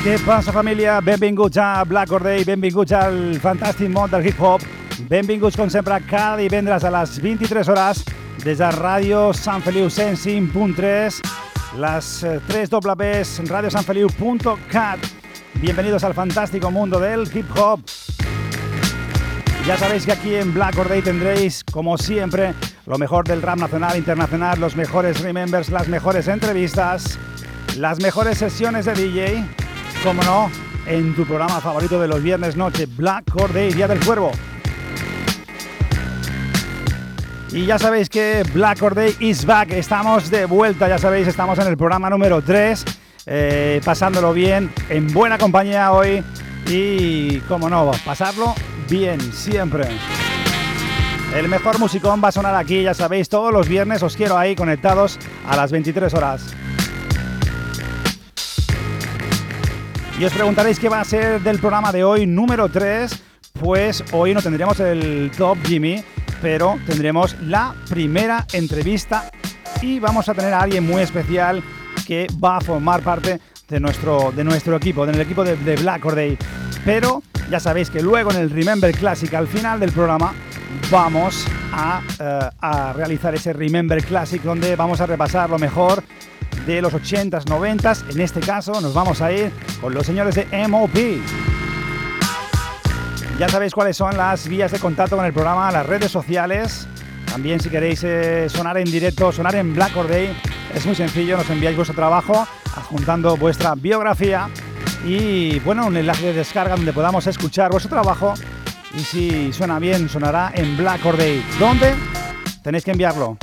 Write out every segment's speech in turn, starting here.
Què passa, família? Benvinguts a Black or Day, benvinguts al fantàstic món del hip-hop. Benvinguts, com sempre, cada divendres a les 23 hores des de Ràdio Sant Feliu 105.3, les 3 Ws, radiosanfeliu.cat. Bienvenidos al fantástico mundo del hip-hop. Ya sabéis que aquí en Black or Day tendréis, como siempre, lo mejor del rap nacional, internacional, los mejores remembers, las mejores entrevistas, las mejores sesiones de DJ como no, en tu programa favorito de los viernes noche, Black Corday, Día del Cuervo. Y ya sabéis que Black Corday is back, estamos de vuelta, ya sabéis, estamos en el programa número 3, eh, pasándolo bien, en buena compañía hoy y, como no, pasarlo bien, siempre. El mejor musicón va a sonar aquí, ya sabéis, todos los viernes os quiero ahí conectados a las 23 horas. Y os preguntaréis qué va a ser del programa de hoy número 3. Pues hoy no tendremos el Top Jimmy, pero tendremos la primera entrevista y vamos a tener a alguien muy especial que va a formar parte de nuestro, de nuestro equipo, del equipo de, de Black or Day. Pero ya sabéis que luego en el Remember Classic, al final del programa, vamos a, uh, a realizar ese Remember Classic donde vamos a repasar lo mejor de los 80s, 90s. En este caso nos vamos a ir con los señores de MOP. Ya sabéis cuáles son las vías de contacto con el programa, las redes sociales. También si queréis eh, sonar en directo, sonar en Black or Day, es muy sencillo, nos enviáis vuestro trabajo adjuntando vuestra biografía y bueno, un enlace de descarga donde podamos escuchar vuestro trabajo y si suena bien, sonará en Black or Day. ¿Dónde? Tenéis que enviarlo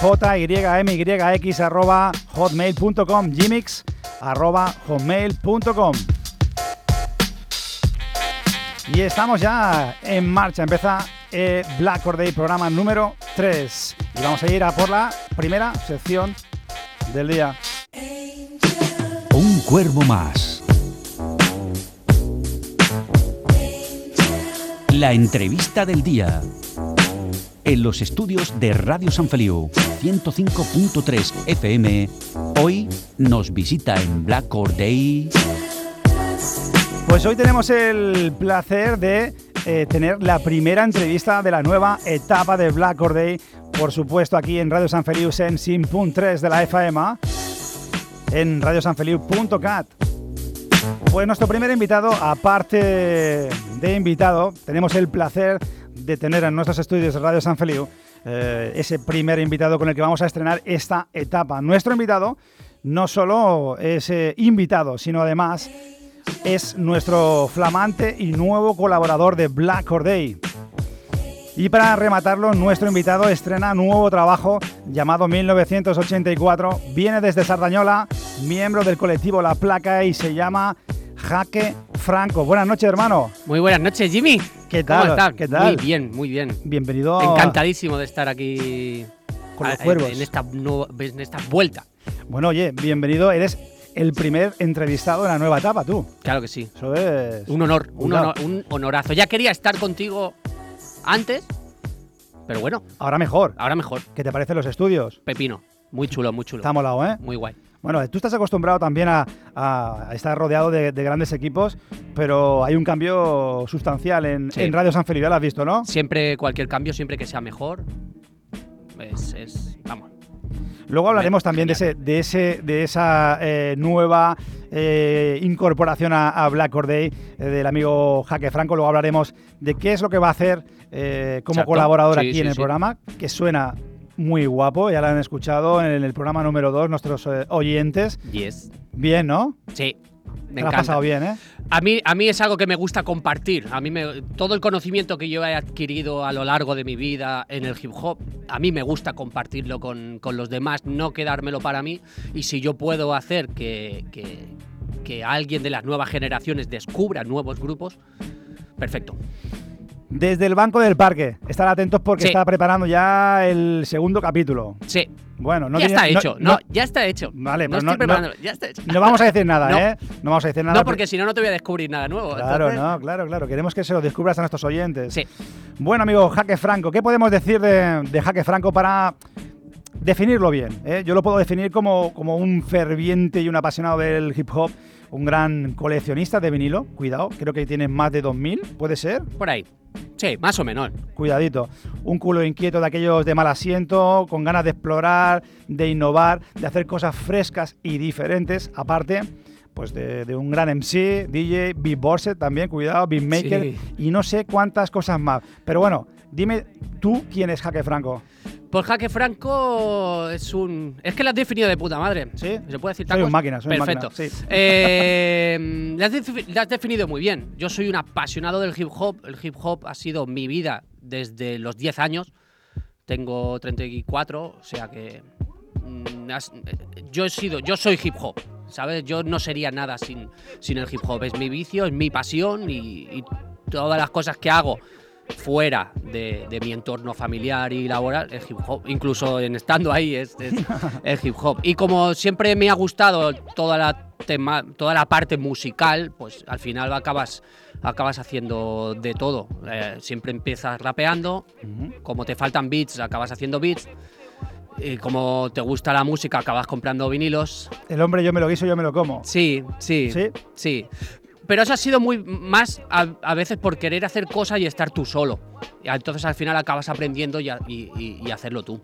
jymyx arroba hotmail.com gmix arroba hotmail.com y estamos ya en marcha empieza eh, Black or Day programa número 3 y vamos a ir a por la primera sección del día Un cuervo más. La entrevista del día. En los estudios de Radio San Feliu 105.3 FM, hoy nos visita en Black Day. Pues hoy tenemos el placer de eh, tener la primera entrevista de la nueva etapa de Black Day, por supuesto aquí en Radio San Feliu en 100.3 de la FM, en radiosanfeliu.cat. Pues nuestro primer invitado, aparte de invitado, tenemos el placer de tener en nuestros estudios de Radio San Feliu eh, ese primer invitado con el que vamos a estrenar esta etapa. Nuestro invitado no solo es eh, invitado, sino además es nuestro flamante y nuevo colaborador de Black or Day. Y para rematarlo, nuestro invitado estrena nuevo trabajo llamado 1984. Viene desde Sardañola, miembro del colectivo La Placa y se llama Jaque Franco. Buenas noches, hermano. Muy buenas noches, Jimmy. ¿Qué tal? ¿Cómo estás? ¿Qué tal? Muy bien, muy bien. Bienvenido. Encantadísimo de estar aquí Con los cuervos. En esta, en esta vuelta. Bueno, oye, bienvenido. Eres el primer entrevistado en la nueva etapa, tú. Claro que sí. Eso es. Un honor, un, honor- un honorazo. Ya quería estar contigo antes, pero bueno, Ahora mejor. ahora mejor. ¿Qué te parecen los estudios? Pepino. Muy chulo, muy chulo. Está molado, ¿eh? Muy guay. Bueno, tú estás acostumbrado también a, a estar rodeado de, de grandes equipos, pero hay un cambio sustancial en, Sí. en Radio San Felipe, lo has visto, ¿no? Siempre, cualquier cambio, siempre que sea mejor, es, es- vamos. Luego hablaremos también de ese, de ese, de esa eh, nueva eh, incorporación a, a Black Corday eh, del amigo Jaque Franco. Luego hablaremos de qué es lo que va a hacer eh, como Exacto. colaborador Sí, aquí sí, en el sí. programa, que suena muy guapo. Ya lo han escuchado en el programa número 2 nuestros eh, oyentes. Yes. Bien, ¿no? Sí. Te Me lo has pasado bien, ¿eh? A mí, a mí es algo que me gusta compartir. A mí me, todo el conocimiento que yo he adquirido a lo largo de mi vida en el hip hop, a mí me gusta compartirlo con, con los demás, no quedármelo para mí. Y si yo puedo hacer que, que, que alguien de las nuevas generaciones descubra nuevos grupos, perfecto. Desde el banco del parque. Estar atentos porque Sí. está preparando ya el segundo capítulo. Sí, Bueno, no ya tiene- está no- hecho. No, ya está hecho. Vale, no pero no- estoy preparándolo, ya está hecho. No vamos a decir nada, No. ¿eh? No vamos a decir nada. No, porque si no, no te voy a descubrir nada nuevo. Claro, Entonces, no, claro, claro. Queremos que se lo descubras a nuestros oyentes. Sí. Bueno, amigo Jaque Franco, ¿qué podemos decir de, de Jaque Franco para definirlo bien? eh? Yo lo puedo definir como, como un ferviente y un apasionado del hip hop, un gran coleccionista de vinilo. Cuidado, creo que tiene más de 2.000, ¿puede ser? Por ahí. Sí, más o menos. Cuidadito. Un culo inquieto de aquellos de mal asiento, con ganas de explorar, de innovar, de hacer cosas frescas y diferentes. Aparte, pues de, de un gran MC, DJ, beatboxer también, cuidado, beatmaker Sí. y no sé cuántas cosas más. Pero bueno, dime tú quién es Jaque Franco. Pues Jaque Franco es un. Es que lo has definido de puta madre. ¿Sí? ¿Se puede decir Soy tacos? un máquina, soy Perfecto. máquina, sí. Eh, lo, has defi- lo has definido muy bien. Yo soy un apasionado del hip hop. El hip hop ha sido mi vida desde los 10 años. Tengo 34, o sea que. mm, has- yo he sido. Yo soy hip hop. ¿Sabes? Yo no sería nada sin, sin el hip hop. Es mi vicio, es mi pasión y, y todas las cosas que hago fuera de, de mi entorno familiar y laboral es hip hop. Incluso en estando ahí es, es, es hip hop. Y como siempre me ha gustado toda la, tema, toda la parte musical, pues al final acabas, acabas haciendo de todo. Eh, siempre empiezas rapeando, como te faltan beats, acabas haciendo beats. Y como te gusta la música, acabas comprando vinilos. El hombre yo me lo guiso, yo me lo como. Sí, sí, ¿Sí? sí. Pero eso ha sido muy más a, a veces por querer hacer cosas y estar tú solo. Y entonces al final acabas aprendiendo y, a- y- y- y hacerlo tú.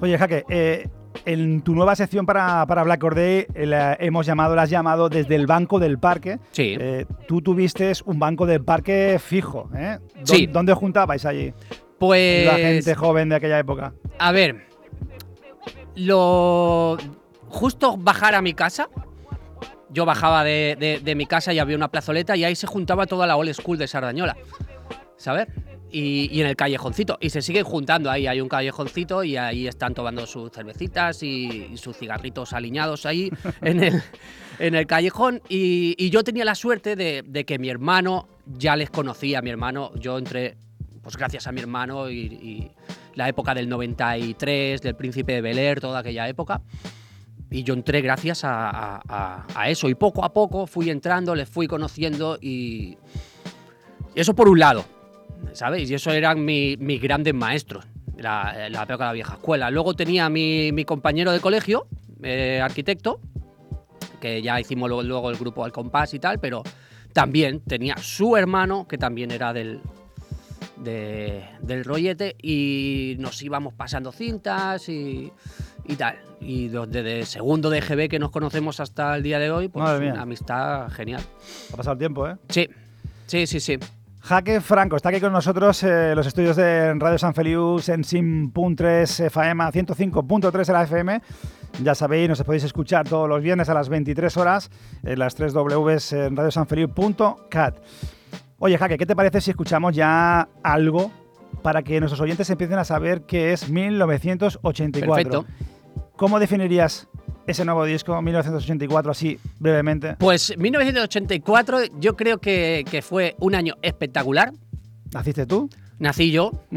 Oye, Jaque, eh, en tu nueva sección para, para Black Corday eh, la hemos llamado, la has llamado desde el banco del parque. Sí. Eh, tú tuviste un banco del parque fijo, ¿eh? ¿Dó- Sí. ¿Dónde juntabais allí? Pues. La gente joven de aquella época. A ver. Lo. Justo bajar a mi casa. Yo bajaba de, de- de mi casa y había una plazoleta y ahí se juntaba toda la old school de Sardañola. ¿Sabes? Y, y en el callejoncito. Y se siguen juntando ahí. Hay un callejoncito y ahí están tomando sus cervecitas y, y sus cigarritos aliñados ahí en el, en el callejón. Y, y yo tenía la suerte de, de que mi hermano ya les conocía. Mi hermano, yo entré, pues gracias a mi hermano y, y la época del 93, del Príncipe de Bel Air, toda aquella época. Y yo entré gracias a, eso. Y poco a poco fui entrando, les fui conociendo y. eso por un lado, ¿sabes? Y eso eran mi- mis grandes maestros, la, la de la vieja escuela. Luego tenía mi, mi compañero de colegio, eh, arquitecto, que ya hicimos luego, el grupo al compás y tal, pero también tenía su hermano, que también era del, de- del rollete, y nos íbamos pasando cintas y, y tal. Y desde segundo de GB que nos conocemos hasta el día de hoy, pues una amistad genial. Ha pasado el tiempo, ¿eh? Sí, sí, sí, sí. Jaque Franco está aquí con nosotros eh, en los estudios de Radio San Felius en Sim.3 FM, 105.3 de la FM. Ya sabéis, nos podéis escuchar todos los viernes a las 23 horas en las 3 Ws en radiosanfeliu.cat. Oye, Jaque, ¿qué te parece si escuchamos ya algo para que nuestros oyentes empiecen a saber qué es 1984? Perfecto. ¿Cómo definirías ese nuevo disco, 1984, así brevemente? Pues 1984 yo creo que, que fue un año espectacular. ¿Naciste tú? Nací yo.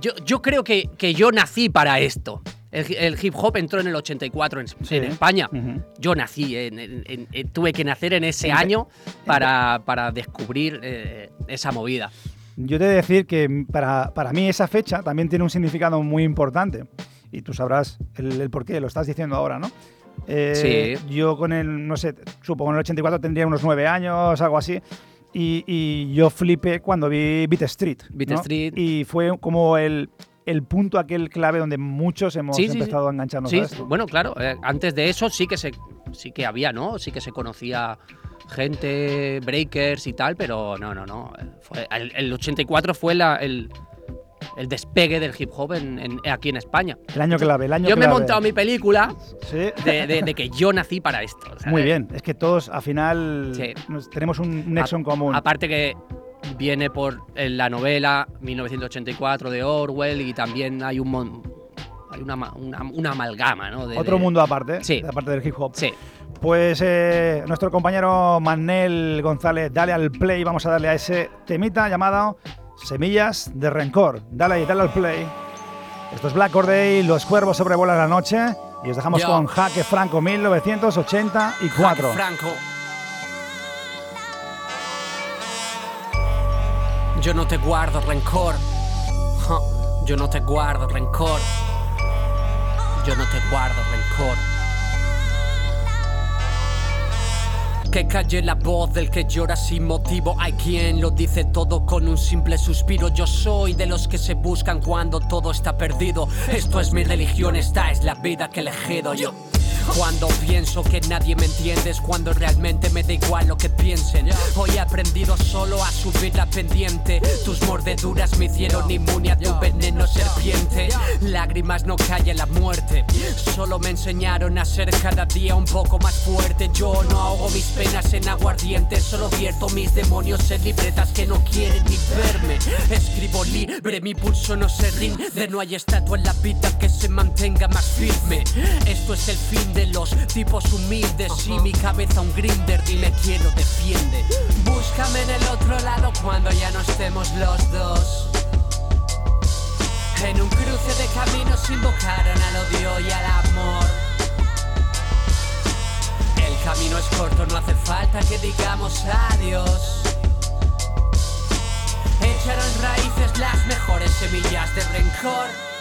Yo, yo creo que, que yo nací para esto. El, el hip hop entró en el 84 en, Sí. en España. Ujú. Yo nací, en- en- tuve que nacer en ese año para, para descubrir eh, esa movida. Yo te he de decir que para, para mí esa fecha también tiene un significado muy importante. Y tú sabrás el, el por qué, lo estás diciendo ahora, ¿no? Eh, Yo con el, no sé, supongo en el 84 tendría unos nueve años, algo así. Y, y yo flipé cuando vi Beat Street. Beat ¿no? Street. Y fue como el, el punto aquel clave donde muchos hemos Sí, sí, sí. empezado a engancharnos Sí, a esto. bueno, claro, eh, antes de eso sí que se sí que había, ¿no? Sí que se conocía gente, breakers y tal, pero no, no, no. eh, Fue, el, el 84 fue la- el, el despegue del hip hop en- en- aquí en España. El año clave, el año Yo me he montado mi película Sí. de, de- de que yo nací para esto. Muy bien, es que todos al final Sí. nos- tenemos un nexo en común. Aparte que viene por la novela 1984 de Orwell y también hay un mon- hay una, ma- una, una amalgama, ¿no? De- Otro mundo aparte, Sí. aparte del hip hop. Sí. Pues eh, nuestro compañero Manel González, dale al play, vamos a darle a ese temita llamado Semillas de Rencor. Dale ahí, dale al play. Esto es Black Day, los cuervos sobrevuelan la noche y os dejamos Yo. con Jaque Franco 1984. Franco. Yo no te guardo rencor. Yo no te guardo rencor. Yo no te guardo rencor. Que calle la voz del que llora sin motivo. Hay quien lo dice todo con un simple suspiro. Yo soy de los que se buscan cuando todo está perdido. Esto es mi religión, esta es la vida que elegido yo. Cuando pienso que nadie me entiende es cuando realmente me da igual lo que piensen. Hoy he aprendido solo a subir la pendiente. Tus mordeduras me hicieron inmune a tu veneno serpiente. Lágrimas no callan la muerte. Solo me enseñaron a ser cada día un poco más fuerte. Yo no ahogo mis penas en aguardiente. Solo vierto mis demonios en libretas que no quieren ni verme. Escribo libre, mi pulso no se rinde. No hay estatua en la vida que se mantenga más firme. Esto es el fin de los tipos humildes. Y mi cabeza un grinder, dime quién lo defiende. Búscame en el otro lado cuando ya no estemos los dos. En un cruce de caminos invocaron al odio y al amor. El camino es corto, no hace falta que digamos adiós. Echaron raíces las mejores semillas de rencor.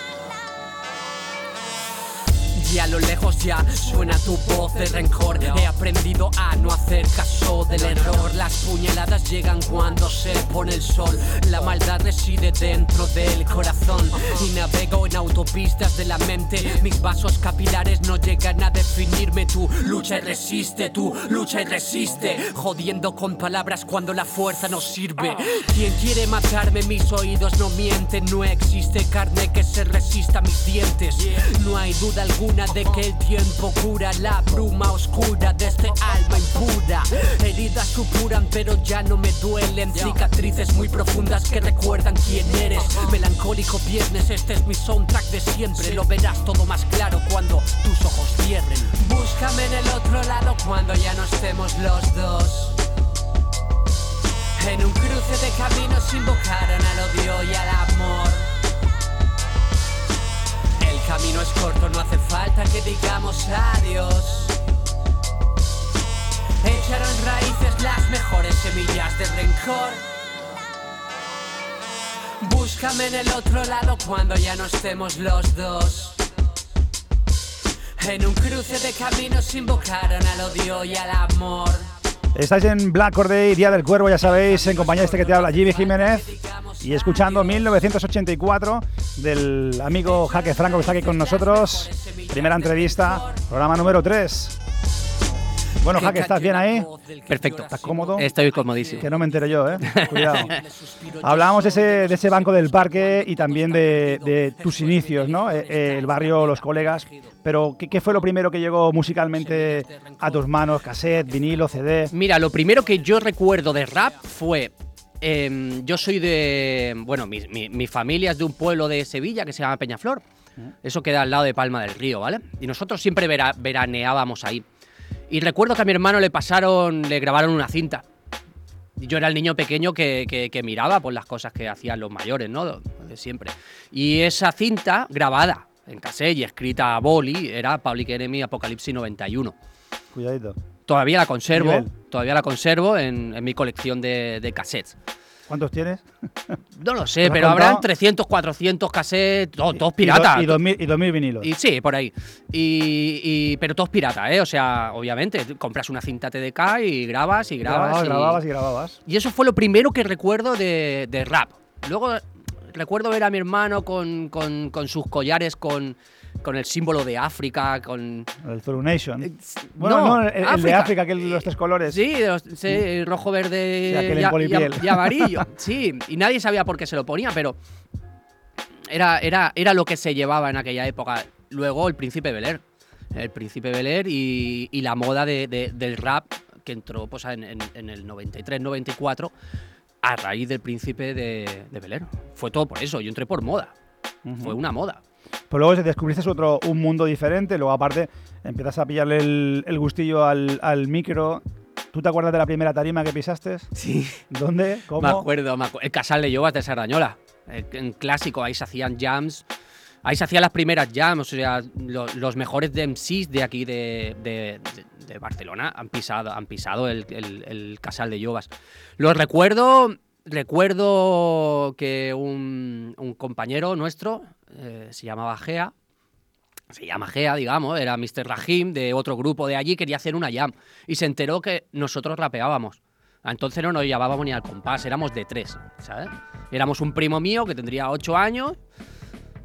Y a lo lejos ya suena tu voz de rencor. He aprendido a no hacer caso del error. Las puñaladas llegan cuando se pone el sol. La maldad reside dentro del corazón. Y navego en autopistas de la mente. Mis vasos capilares no llegan a definirme. Tú lucha y resiste, tú lucha y resiste. Jodiendo con palabras cuando la fuerza no sirve. Quien quiere matarme, mis oídos no mienten. No existe carne que se resista a mis dientes. No hay duda alguna de que el tiempo cura la bruma oscura de este alma impura. Heridas supuran, pero ya no me duelen. Cicatrices muy profundas que recuerdan quién eres. Melancólico viernes, este es mi soundtrack de siempre. Lo verás todo más claro cuando tus ojos cierren. Búscame en el otro lado cuando ya no estemos los dos. En un cruce de caminos invocaron al odio y al amor. Camino es corto, no hace falta que digamos adiós. Echaron raíces las mejores semillas de rencor. Búscame en el otro lado cuando ya no estemos los dos. En un cruce de caminos invocaron al odio y al amor. Estáis en Black Day, Día del Cuervo, ya sabéis, en compañía de este que te habla, Jimmy Jiménez, y escuchando 1984 del amigo Jaque Franco que está aquí con nosotros. Primera entrevista, programa número 3. Bueno, Jaque, ¿estás bien ahí? Perfecto. ¿Estás cómodo? Estoy comodísimo. Que no me entere yo, ¿eh? Cuidado. Hablábamos de ese, de ese banco del parque y también de, de tus inicios, ¿no? Eh, eh, el barrio, los colegas. Pero, ¿qué, qué fue lo primero que llegó musicalmente a tus manos? ¿Cassette, vinilo, CD? Mira, lo primero que yo recuerdo de rap fue. Em, yo soy de. Bueno, mi, mi- mi familia es de un pueblo de Sevilla que se llama Peñaflor. Eso queda al lado de Palma del Río, ¿vale? Y nosotros siempre vera- veraneábamos ahí. Y recuerdo que a mi hermano le pasaron, le grabaron una cinta. Yo era el niño pequeño que, que- que miraba por las cosas que hacían los mayores, ¿no? De siempre. Y esa cinta grabada en cassette y escrita a boli era Public Enemy Apocalipsis 91. Cuidadito. Todavía la conservo, Nivel. Todavía la conservo en, en mi colección de, de cassettes. ¿Cuántos tienes? No lo ¿Te sé, pero habrán 300, 400 cassettes, todos, piratas. y, 2000, y 2000 vinilos. Y sí, por ahí. Y, y- pero todos piratas, ¿eh? O sea, obviamente, compras una cinta TDK y grabas y grabas. grababas, y, grababas y grababas. y eso fue lo primero que recuerdo de, de rap. Luego recuerdo ver a mi hermano con, con- con sus collares con, con el símbolo de África, con... El Zulu Nation. Eh, Bueno, no, no, el, el de África. Que los tres colores. Sí, de los- sí, rojo, verde Sí, y, amarillo. Sí, y nadie sabía por qué se lo ponía, pero era, era, era lo que se llevaba en aquella época. Luego el príncipe Bel Air. El príncipe Bel Air y, y la moda de- de- del rap que entró pues, en, en- en el 93-94 a raíz del príncipe de, de Bel Air. Fue todo por eso, yo entré por moda. Fue una moda. Pues luego descubriste otro, un mundo diferente, luego aparte empiezas a pillarle el, el gustillo al, al micro. ¿Tú te acuerdas de la primera tarima que pisaste? Sí. ¿Dónde? ¿Cómo? Me acuerdo, me el Casal de Llovas de Sardañola. El, en clásico, ahí se hacían jams. Ahí se hacían las primeras jams, o sea, lo- los mejores de MCs de aquí de, de- de- de Barcelona han pisado, han pisado el, el- el Casal de Llovas. Lo recuerdo, recuerdo que un, compañero nuestro eh, se llamaba Gea, se llama Gea, digamos, era Mr. Rahim de otro grupo de allí, quería hacer una jam y se enteró que nosotros rapeábamos. Entonces no nos llamábamos ni al compás, éramos de tres, ¿sabes? Éramos un primo mío que tendría 8 años,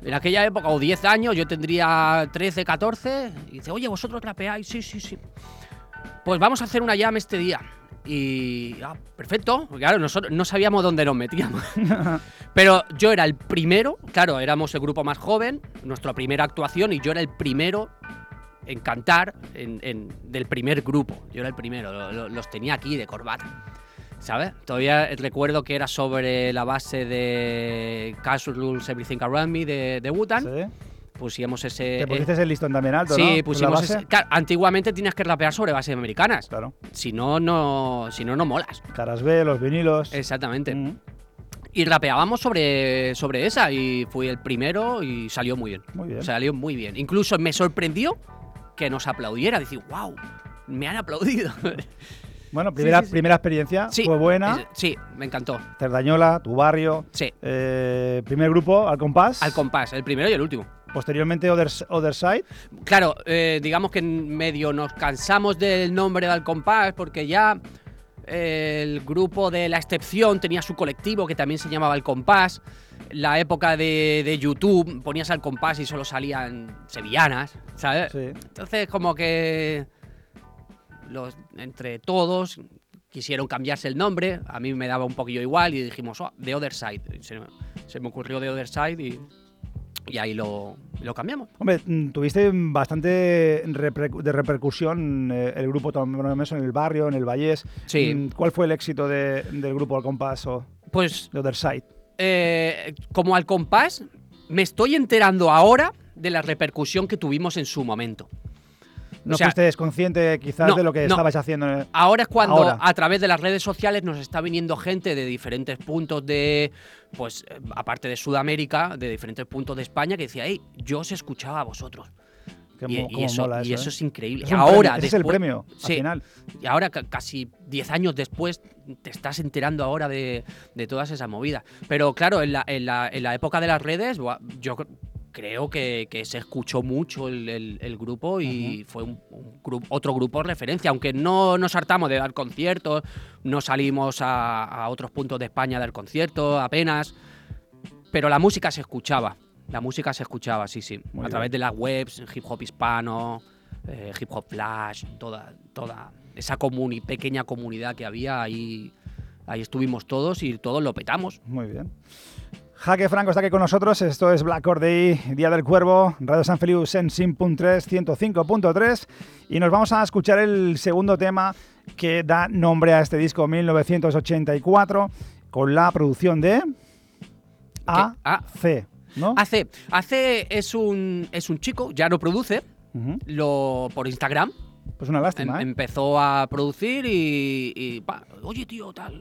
en aquella época, o 10 años, yo tendría 13, 14, y dice, oye, ¿vosotros rapeáis? Sí, sí, sí. Pues vamos a hacer una jam este día. Y, ah, perfecto, claro, nosotros no sabíamos dónde nos metíamos. Pero yo era el primero, claro, éramos el grupo más joven, nuestra primera actuación, y yo era el primero en cantar en- en- del primer grupo. Yo era el primero, lo- lo- los tenía aquí de corbata. ¿Sabes? Todavía recuerdo que era sobre la base de Casual Rules Everything Around Me de, de Wu-Tang. Sí. Pusimos ese. Te pusiste el listón también alto, sí, ¿no? ¿Con la pusimos ese. Claro, antiguamente tenías que rapear sobre bases americanas. Claro. Si no, no. Si no, no molas. Caras B, los vinilos. Exactamente. Mm, Y rapeábamos sobre, sobre esa. Y fui el primero y salió muy bien. Muy bien. Salió muy bien. Incluso me sorprendió que nos aplaudiera. Decir, wow, me han aplaudido. Bueno, primera, sí, sí. primera experiencia, sí, fue buena. sí, me encantó. Cerdañola, tu barrio. Sí, eh, primer grupo, al compás. al compás, el primero y el último. Posteriormente, Other, Other Side. Claro, eh, digamos que en medio nos cansamos del nombre de Al compás porque ya eh, el grupo de La Excepción tenía su colectivo que también se llamaba Al compás. La época de, de YouTube ponías Al compás y solo salían sevillanas, ¿sabes? Sí. Entonces como que los, entre todos quisieron cambiarse el nombre, a mí me daba un poquillo igual y dijimos, oh, The Other Side. Se, me- se me ocurrió The Other Side y, y ahí lo, lo cambiamos. Hombre, mm, tuviste bastante reper- de repercusión eh, el grupo Meso en el barrio, en el Vallés. Sí. Mm, ¿Cuál fue el éxito de- del grupo al compás o Pues de Other Side? eh, como al compás, me estoy enterando ahora de la repercusión que tuvimos en su momento. ¿No O sea, consciente quizás no, de lo que no. estabais haciendo? en el- Ahora es cuando Ahora. a través de las redes sociales nos está viniendo gente de diferentes puntos de, pues, eh, aparte de Sudamérica, de diferentes puntos de España, que decía, hey, yo os escuchaba a vosotros. Que y, y eso, mola y eso, eso ¿eh? es increíble. Es ahora, premio, ese es el premio, al sí, final. Y ahora, ca- casi 10 años después, te estás enterando ahora de, de todas esas movidas. Pero claro, en la, en la- en la época de las redes, yo creo que, que se escuchó mucho el, el- el grupo y fue un, un gru- otro grupo de referencia. Aunque no nos hartamos de dar conciertos, no salimos a, a otros puntos de España a dar conciertos apenas. Pero la música se escuchaba. La música se escuchaba, sí, sí. Muy a bien. través de las webs, hip hop hispano, eh, hip hop flash, toda, toda esa comuni- pequeña comunidad que había ahí. Ahí estuvimos todos y todos lo petamos. Muy bien. Jaque Franco está aquí con nosotros. Esto es Black Day, Día del Cuervo, Radio San Feliu, en 105.3. Y nos vamos a escuchar el segundo tema que da nombre a este disco 1984 con la producción de Ah. AC, ¿no? Hace, hace es un es un chico, ya no produce, lo por Instagram. Pues una em- lástima, ¿eh? empezó a producir y, y, pa, oye tío, tal,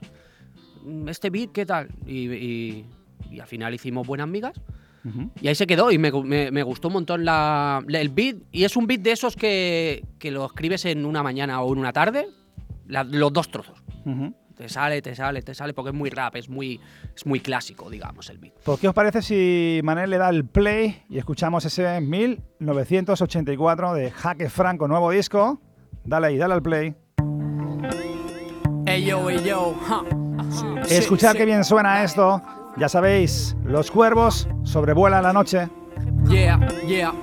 este beat, ¿qué tal? Y, y- y al final hicimos buenas migas. Y ahí se quedó y me, me- me gustó un montón la, la- el beat. Y es un beat de esos que, que lo escribes en una mañana o en una tarde, la- los dos trozos. Te sale, te sale, te sale, porque es muy rap, es muy, es muy clásico, digamos, el beat. Pues, ¿qué os parece si Manel le da el play y escuchamos ese 1984 de Jaque Franco, nuevo disco? Dale ahí, dale al play. Ey yo, ey yo, Escuchad qué bien suena esto. Ya sabéis, los cuervos sobrevuelan la noche. Yeah, yeah.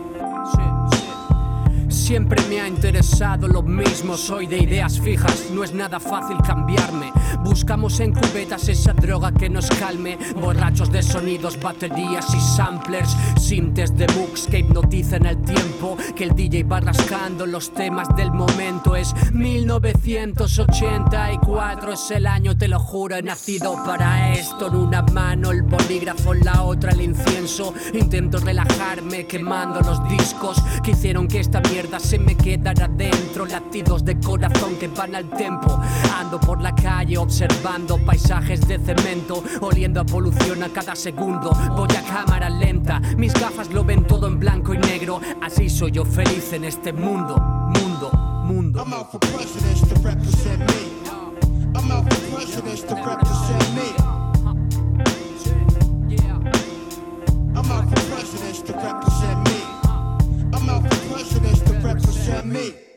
Siempre me ha interesado lo mismo, soy de ideas fijas, no es nada fácil cambiarme. Buscamos en cubetas esa droga que nos calme, borrachos de sonidos, baterías y samplers, sintes de books que hipnotizan el tiempo, que el DJ va rascando los temas del momento. Es 1984, es el año, te lo juro, he nacido para esto. En una mano el bolígrafo, en la otra el incienso. Intento relajarme quemando los discos que hicieron que esta mierda se me quedará dentro. Latidos de corazón que van al tempo. Ando por la calle observando paisajes de cemento, oliendo a polución a cada segundo. Voy a cámara lenta, mis gafas lo ven todo en blanco y negro. Así soy yo feliz en este mundo, mundo, mundo. Me.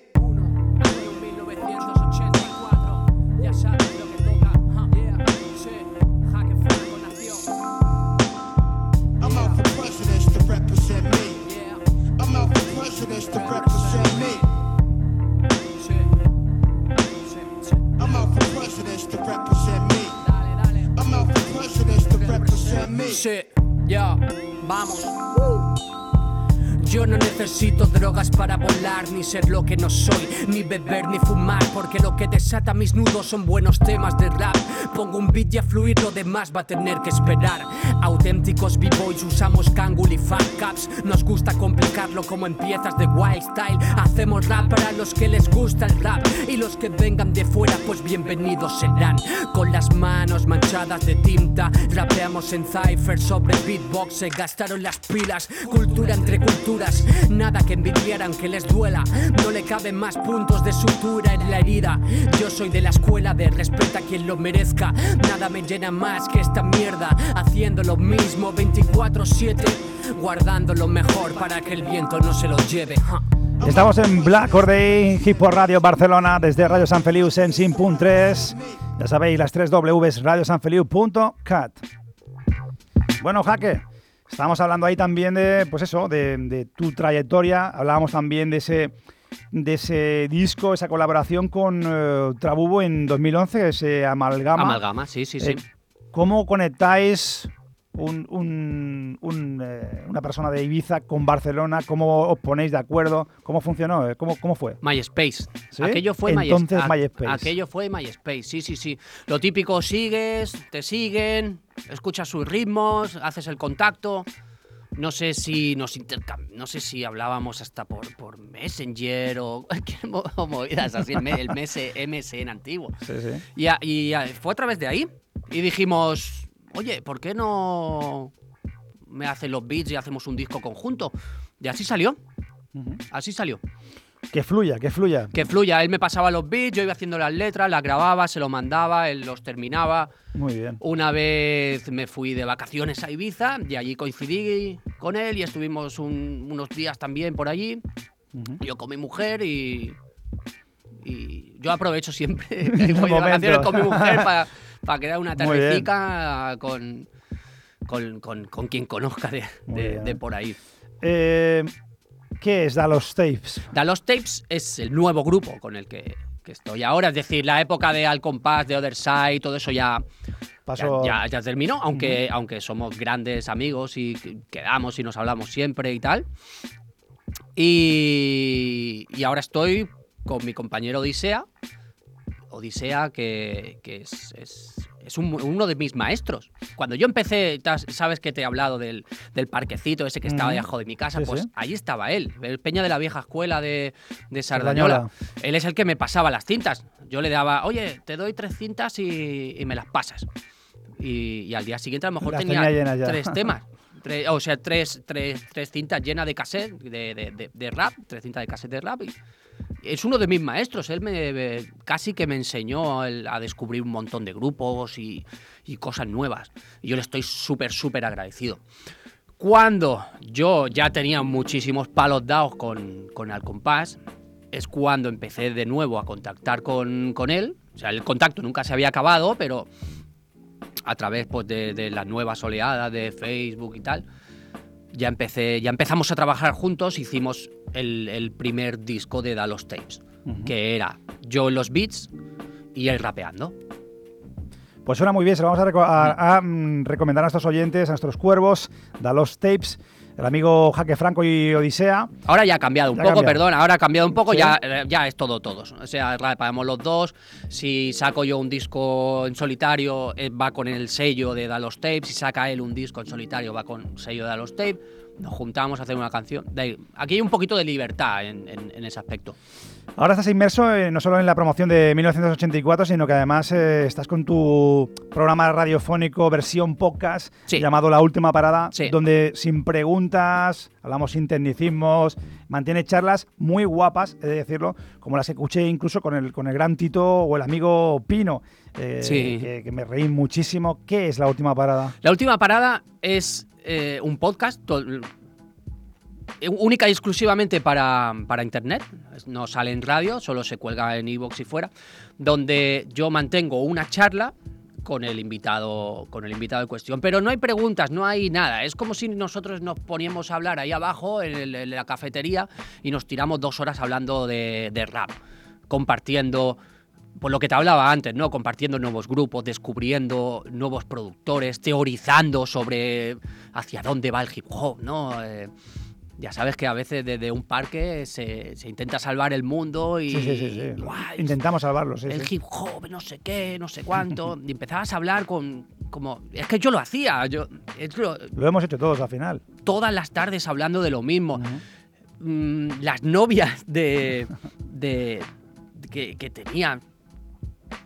Drogas para volar, ni ser lo que no soy, ni beber ni fumar, porque lo que desata mis nudos son buenos temas de rap. Pongo un beat y a fluir, lo demás va a tener que esperar. Auténticos b-boys usamos Kangol y fat caps, nos gusta complicarlo como en piezas de wild style. Hacemos rap para los que les gusta el rap y los que vengan de fuera, pues bienvenidos serán. Con las manos manchadas de tinta, rapeamos en cipher sobre beatbox, se gastaron las pilas, cultura entre culturas, nada que envidiaran que les duela, no le caben más puntos de sutura en la herida. Yo soy de la escuela de respeta a quien lo merezca, nada me llena más que esta mierda, haciendo lo mismo 24-7, guardando lo mejor para que el viento no se lo lleve. Estamos en Black Corday, Hip Hop Radio Barcelona, desde Radio San Feliu en Sin.3. Ya sabéis, las tres Ws, radiosanfeliu.cat. Bueno, Jaque, estábamos hablando ahí también de, pues eso, de, de tu trayectoria. Hablábamos también de ese, de ese disco, esa colaboración con eh, Trabubo en 2011, ese Amalgama. Amalgama, sí, sí, sí. Eh, ¿Cómo conectáis un- un- un, eh, una persona de Ibiza con Barcelona? ¿Cómo os ponéis de acuerdo? ¿Cómo funcionó? Eh, ¿Cómo, cómo fue? MySpace. ¿Sí? Aquello fue Entonces, MySpace. MySpace. Aquello fue MySpace, sí, sí, sí. Lo típico, sigues, te siguen, escuchas sus ritmos, haces el contacto. No sé si nos no sé si hablábamos hasta por, por Messenger o, o movidas así, el, me- el MS MSN antiguo. Sí, sí. Y, a- y a- fue a través de ahí. Y dijimos, oye, ¿por qué no me hacen los beats y hacemos un disco conjunto? Y así salió, así salió. Que fluya, que fluya. Que fluya, él me pasaba los beats, yo iba haciendo las letras, las grababa, se lo mandaba, él los terminaba. Muy bien. Una vez me fui de vacaciones a Ibiza y allí coincidí con él y estuvimos un- unos días también por allí. Yo con mi mujer y. Y yo aprovecho siempre voy de vacaciones con mi mujer para crear una Muy bien. tardecica con, con, con- con quien conozca de, por ahí. Eh, ¿Qué es Dalos Tapes? Da Los Tapes es el nuevo grupo con el que, que estoy ahora. Es decir, la época de Al Compás, de Other Side, todo eso ya, ya, ya- ya terminó, aunque, aunque somos grandes amigos y que- quedamos y nos hablamos siempre y tal. Y, y ahora estoy con mi compañero Odisea. Odisea, que, que es, es- es un- uno de mis maestros. Cuando yo empecé, sabes que te he hablado del, del parquecito ese que estaba debajo de mi casa, Sí, pues sí. ahí estaba él, el peña de la vieja escuela de, de Sardañola. Sardañola. Él es el que me pasaba las cintas. Yo le daba, oye, te doy tres cintas y, y me las pasas. Y, y al día siguiente a lo mejor Las tenía, tres temas. Tre- o sea, tres, tres, tres cintas llenas de cassette de, de- de- de rap, tres cintas de cassette de rap. y- es uno de mis maestros. Él me, casi que me enseñó a descubrir un montón de grupos y, cosas nuevas. Yo le estoy súper, súper agradecido. Cuando yo ya tenía muchísimos palos dados con, con Al Compás, es cuando empecé de nuevo a contactar con, con él. O sea, el contacto nunca se había acabado, pero a través pues, de, de las nuevas oleadas de Facebook y tal, ya, empecé, ya empezamos a trabajar juntos, hicimos el, el primer disco de Dalos Tapes, que era yo en los beats y él rapeando. Pues suena muy bien, se lo vamos a, reco- a- a, mm, recomendar a nuestros oyentes, a nuestros cuervos, da los tapes, el amigo Jaque Franco y Odisea. Ahora ya ha cambiado un Ya poco, cambiado. perdón, ahora ha cambiado un poco, Sí. ya, eh, ya es todo todos. O sea, rapeamos los dos. Si saco yo un disco en solitario, eh, va con el sello de Dalos Tapes. Si saca él un disco en solitario, va con sello de Dalos Tapes. Nos juntamos a hacer una canción. Aquí hay un poquito de libertad en, en- en ese aspecto. Ahora estás inmerso eh, no solo en la promoción de 1984, sino que además eh, estás con tu programa radiofónico versión podcast Sí. llamado La Última Parada, Sí. donde sin preguntas, hablamos sin tecnicismos, mantiene charlas muy guapas, he de decirlo, como las que escuché incluso con el, con el gran Tito o el amigo Pino, eh, Sí. que, que me reí muchísimo. ¿Qué es La Última Parada? La última parada es un podcast única y exclusivamente para, para internet. No sale en radio, solo se cuelga en iVoox y fuera. Donde yo mantengo una charla con el invitado con el invitado en cuestión pero no hay preguntas no hay nada es como si nosotros nos poníamos a hablar ahí abajo en, la cafetería y nos tiramos dos horas hablando de, rap compartiendo por lo que te hablaba antes, ¿no? Compartiendo nuevos grupos, descubriendo nuevos productores, teorizando sobre hacia dónde va el hip hop, ¿no? Eh, ya sabes que a veces desde un parque se, se intenta salvar el mundo y. Sí, sí, sí. sí. Intentamos salvarlo, sí. el sí. hip hop, no sé qué, no sé cuánto. y empezabas a hablar con. como. Es que yo lo hacía. Yo, es lo- Lo hemos hecho todos al final. todas las tardes hablando de lo mismo. Mm, las novias de, de que, que tenía,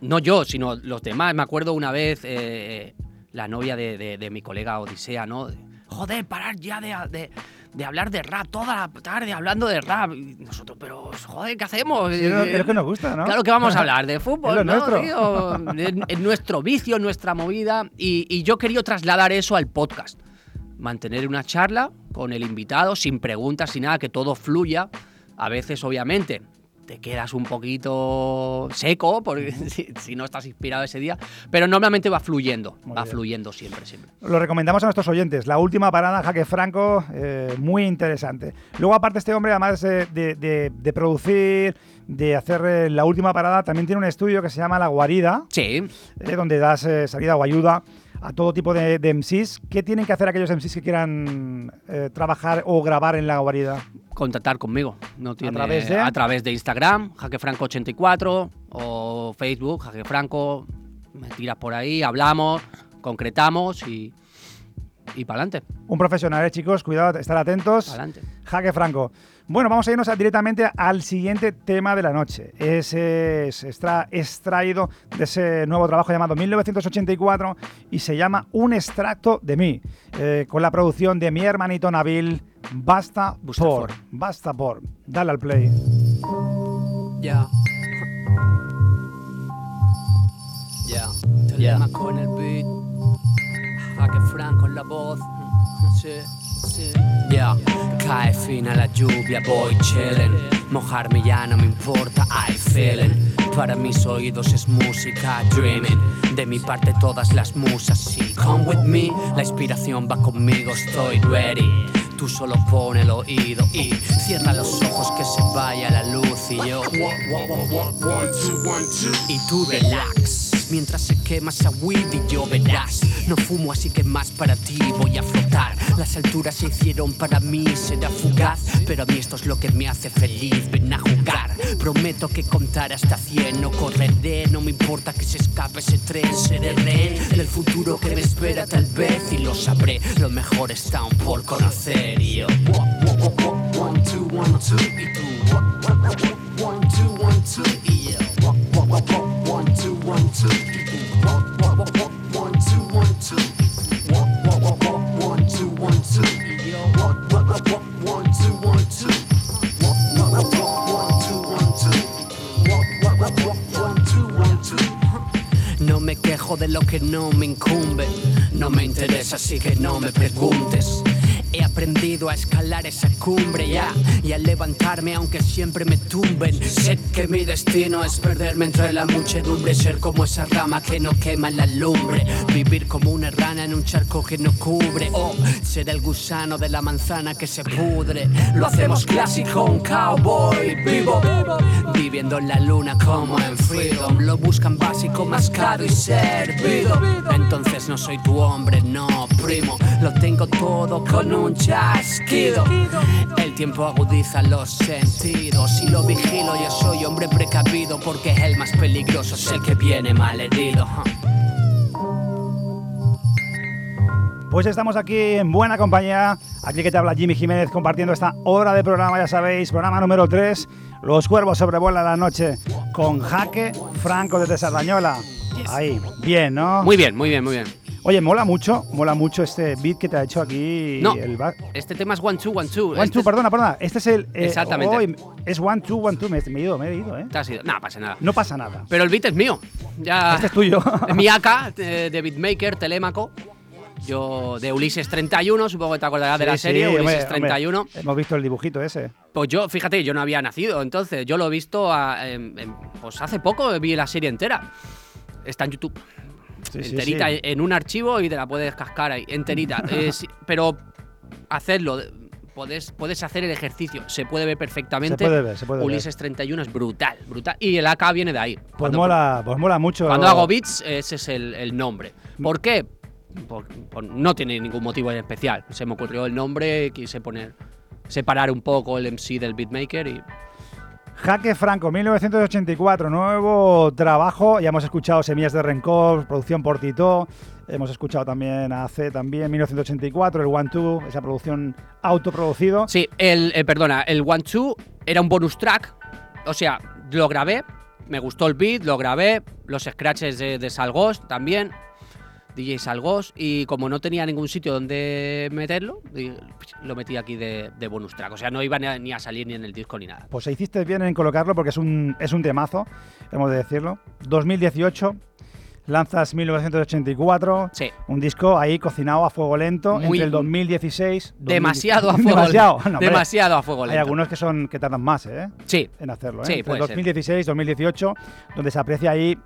no yo, sino los demás. Me acuerdo una vez eh, la novia de, de- de mi colega Odisea, ¿no? Joder, parar ya de, de- de hablar de rap, toda la tarde hablando de rap. Y nosotros, pero joder, ¿qué hacemos? Sí, es que nos gusta, ¿no? Claro que vamos a hablar de fútbol, ¿no, nuestro. tío? Es, es nuestro vicio, nuestra movida. Y, y yo quería trasladar eso al podcast. Mantener una charla con el invitado, sin preguntas, sin nada, que todo fluya. A veces, obviamente, te quedas un poquito seco, porque si, si no estás inspirado ese día. Pero normalmente va fluyendo, Muy va bien. fluyendo siempre, siempre. Lo recomendamos a nuestros oyentes. La última parada, Jaque Franco, eh, muy interesante. Luego, aparte, este hombre, además de, de- de- producir, de hacer eh, la última parada, también tiene un estudio que se llama La Guarida, Sí, eh, donde das eh, salida o ayuda a todo tipo de, de MCs. ¿Qué tienen que hacer aquellos MCs que quieran eh, trabajar o grabar en La Guarida? contactar conmigo. No tiene, través de? a través de Instagram, jaquefranco84 o Facebook, jaquefranco. Me tiras por ahí, hablamos, concretamos y, y para adelante. Un profesional, ¿eh, chicos? Cuidado, estar atentos. adelante. Jaque Franco. Bueno, vamos a irnos a- directamente al siguiente tema de la noche. Ese es extra- extraído de ese nuevo trabajo llamado 1984 y se llama Un extracto de mí, eh, con la producción de mi hermanito Nabil. Basta por. Basta por. Dale al play. Ya. Ya. Telema con el beat. Jaque Franco en la voz. Sí, Ya. Cae fin a la lluvia, voy chilling. Mojarme ya no me importa, I feeling. Para mis oídos es música, dreaming. De mi parte todas las musas, sí. Come with me, la inspiración va conmigo, estoy ready. Tú solo pon el oído y cierra los ojos que se vaya la luz y yo. Y tú relax. Mientras se quema esa weed y yo verás. No fumo así que más para ti voy a flotar. Las alturas se hicieron para mí, será fugaz. Pero a mí esto es lo que me hace feliz, ven a jugar. Prometo que contar hasta 100 no correré. No me importa que se escape ese tren, seré rehén del futuro que me espera tal vez. Y lo sabré, lo mejor está aún por conocer. Y yo. One, two, one, two. One, two, one, two. One, two, one, two, No me quejo de lo que no me incumbe. No me interesa, así que no me preguntes. He aprendido a escalar esa cumbre ya y a levantarme aunque siempre me tumben. Sé que mi destino es perderme entre la muchedumbre, ser como esa rama que no quema la lumbre, vivir como una rana en un charco que no cubre, o ser el gusano de la manzana que se pudre. Lo hacemos clásico, un cowboy vivo, viviendo en la luna como en Freedom. Lo buscan básico, más caro y servido. Entonces no soy tu hombre, no, primo. Lo tengo todo con un chasquido. El tiempo agudiza los sentidos y lo vigilo. Yo soy hombre precavido porque el más peligroso es el que viene mal herido. Pues estamos aquí en buena compañía. Aquí que te habla Jimmy Jiménez compartiendo esta hora de programa, ya sabéis, programa número 3. Los cuervos sobrevuelan la noche con Jaque Franco desde Sardañola. Ahí, bien, ¿no? Muy bien, muy bien, muy bien. Oye, mola mucho, mola mucho este beat que te ha hecho aquí No, el este tema es One Two, One Two. One, Este two, es- perdona, perdona. Este es el. eh, Exactamente. hoy es one, two, one, two. Me, me he ido, me he ido, ¿eh? Te has ido. No, pasa nada. No pasa nada. Pero el beat es mío. Ya. Este es tuyo. Mi AK de, de beatmaker, Telémaco. Yo, de Ulises 31, supongo que te acordarás de la serie, hombre, Ulises hombre, 31. hemos visto el dibujito ese. Pues yo, fíjate, yo no había nacido, entonces yo lo he visto a- en- en- pues hace poco, vi la serie entera. Está en YouTube. Sí, enterita sí. en un archivo y te la puedes cascar ahí, enterita. Eh, sí, pero hacerlo, puedes, puedes hacer el ejercicio, se puede ver perfectamente. Se puede ver, se puede ver. Ulises 31 es brutal, brutal. Y el AK viene de ahí. Pues Cuando- mola, pues mola mucho. Cuando hago beats, ese es el, el nombre. ¿Por qué? Por- por- no tiene ningún motivo en especial. Se me ocurrió el nombre, quise poner, separar un poco el MC del beatmaker y Jaque Franco, 1984, nuevo trabajo. Ya hemos escuchado Semillas de Rencor, producción por Tito. Hemos escuchado también a C también, 1984, el One Two, esa producción autoproducido. Sí, el, eh, perdona, el One Two era un bonus track. O sea, lo grabé, me gustó el beat, lo grabé, los scratches de, de también, DJ Salgos, y como no tenía ningún sitio donde meterlo, di- lo metí aquí de, de bonus track. O sea, no iba ni a, ni a salir ni en el disco ni nada. Pues hiciste bien en colocarlo porque es un, es un temazo, hemos de decirlo. 2018, lanzas 1984. Sí. Un disco ahí cocinado a fuego lento Muy- entre el 2016. 2000 Demasiado a fuego Demasiado. lento. No, Demasiado a fuego Hay lento. algunos que son que tardan más, ¿eh? Sí, en hacerlo. ¿eh? Sí, Entre puede ser. 2016 2018, donde se aprecia ahí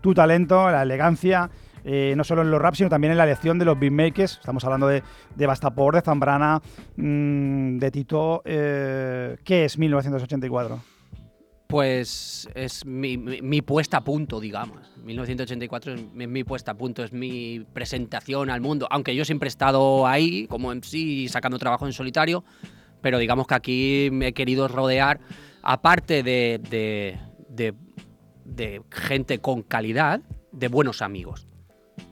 tu talento, la elegancia, eh, no solo en los raps, sino también en la elección de los beatmakers. Estamos hablando de, de Bastapor, de Zambrana, mm, de Tito. eh, ¿Qué es 1984? pues es mi, puesta a punto, digamos. 1984 es mi, puesta a punto, es mi presentación al mundo. Aunque yo siempre he estado ahí, como MC, sacando trabajo en solitario, pero digamos que aquí me he querido rodear, aparte de- de gente con calidad, de buenos amigos.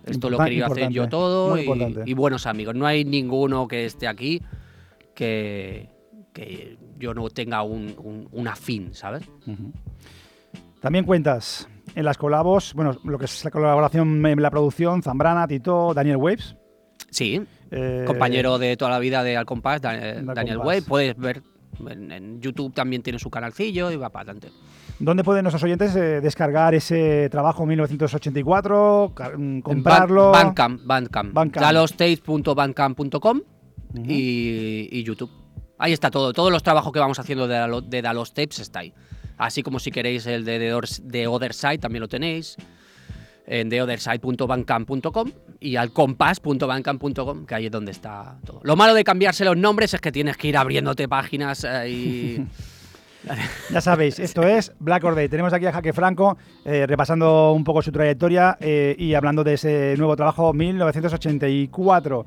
Esto lo querido hacer yo todo y, buenos amigos. No hay ninguno que esté aquí que, que yo no tenga un, un, un afín, ¿sabes? También cuentas en las colabos, bueno, lo que es la colaboración en la producción, Zambrana, Tito, Daniel Waves. Sí, eh, compañero de toda la vida de Al Compás, Da- eh, Al Daniel. Way. Puedes ver en, en YouTube también tiene su canalcillo y va para adelante. ¿Dónde pueden nuestros oyentes eh, descargar ese trabajo 1984, ca- mm, comprarlo? Ban- Bandcamp, Bandcamp. Bandcamp. Dalostapes.bandcamp.com Ujú. y, y YouTube. Ahí está todo. Todos los trabajos que vamos haciendo de, de Dalos Tapes está ahí. Así como si queréis el de, de, de Other Side también lo tenéis. En theotherside.bandcamp.com y al compás.bandcamp.com, que ahí es donde está todo. Lo malo de cambiarse los nombres es que tienes que ir abriéndote páginas eh, y. Ya sabéis, esto es Black Or Day. Tenemos aquí a Jaque Franco eh, repasando un poco su trayectoria eh, y hablando de ese nuevo trabajo 1984.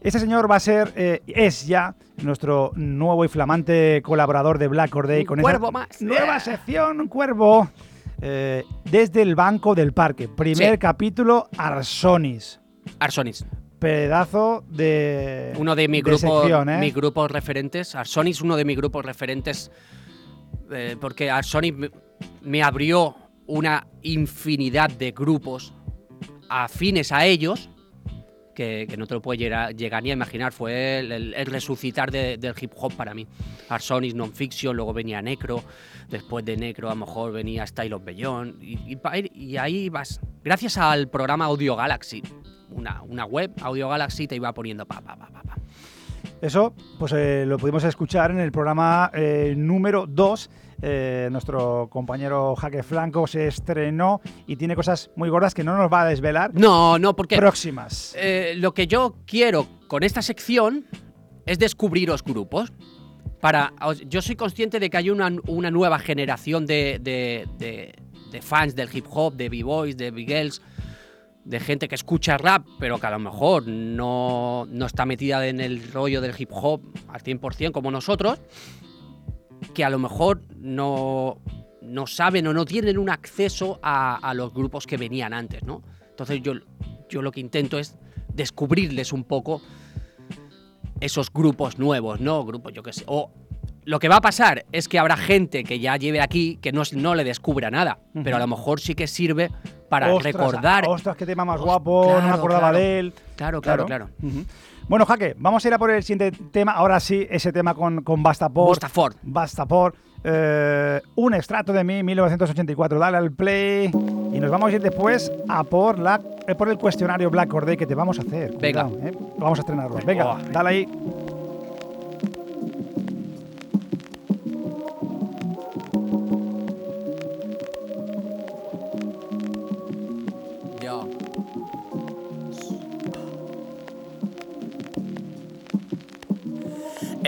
Este señor va a ser, eh, es ya nuestro nuevo y flamante colaborador de Black Or Day Un con cuervo esa más. nueva sección, un cuervo, desde el banco del parque. Primer Sí. capítulo, Arsonis. Arsonis. Pedazo de. Uno de mis grupos, sección, ¿eh? mis grupos referentes. Arsonis, uno de mis grupos referentes. Eh, porque Arsonis me, me abrió una infinidad de grupos afines a ellos. Que, no te lo puedes llegar, ni a imaginar. Fue el, resucitar de- del hip hop para mí. Arsonis, Non-Fiction, luego venía Necro. Después de Necro, a lo mejor venía Style of y ahí vas. Gracias al programa Audio Galaxy, una, una web, Audio Galaxy, te iba poniendo pa, pa, pa, pa, pa. Eso pues eh, lo pudimos escuchar en el programa eh, número 2. Eh, nuestro compañero Jaque Franco se estrenó y tiene cosas muy gordas que no nos va a desvelar. No, no, porque Próximas. lo que yo quiero con esta sección es descubriros grupos. Para, yo soy consciente de que hay una, una nueva generación de, de- de- de fans del hip hop, de b-boys, de b-girls, de gente que escucha rap, pero que a lo mejor no, no está metida en el rollo del hip hop al 100% como nosotros, que a lo mejor no, no saben o no tienen un acceso a, a los grupos que venían antes, ¿no? Entonces yo, yo lo que intento es descubrirles un poco esos grupos nuevos, ¿no? Grupos, yo qué sé. O lo que va a pasar es que habrá gente que ya lleve aquí que no, no le descubra nada, pero a lo mejor sí que sirve para Ostras, recordar. Ostras, qué tema más guapo, no me claro, acordaba claro. de él. Claro, claro, claro. Ujú. Bueno, Jaque, vamos a ir a por el siguiente tema. Ahora sí, ese tema con, con Bastaport. Bustaford. Bastaport. eh, un extracto de mí, 1984. Dale al play. Y nos vamos a ir después a por, la, eh, por el cuestionario Black Or Day que te vamos a hacer. Venga. Cuidado, eh. Vamos a estrenarlo. Venga, Oh. dale ahí.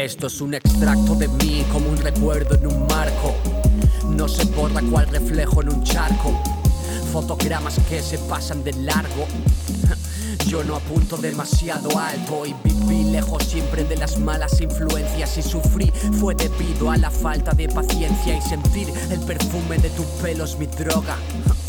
Esto es un extracto de mí como un recuerdo en un marco. No se borra cual reflejo en un charco. Fotogramas que se pasan de largo. Yo no apunto demasiado alto y viví lejos siempre de las malas influencias y sufrí fue debido a la falta de paciencia y sentir el perfume de tu pelo es mi droga.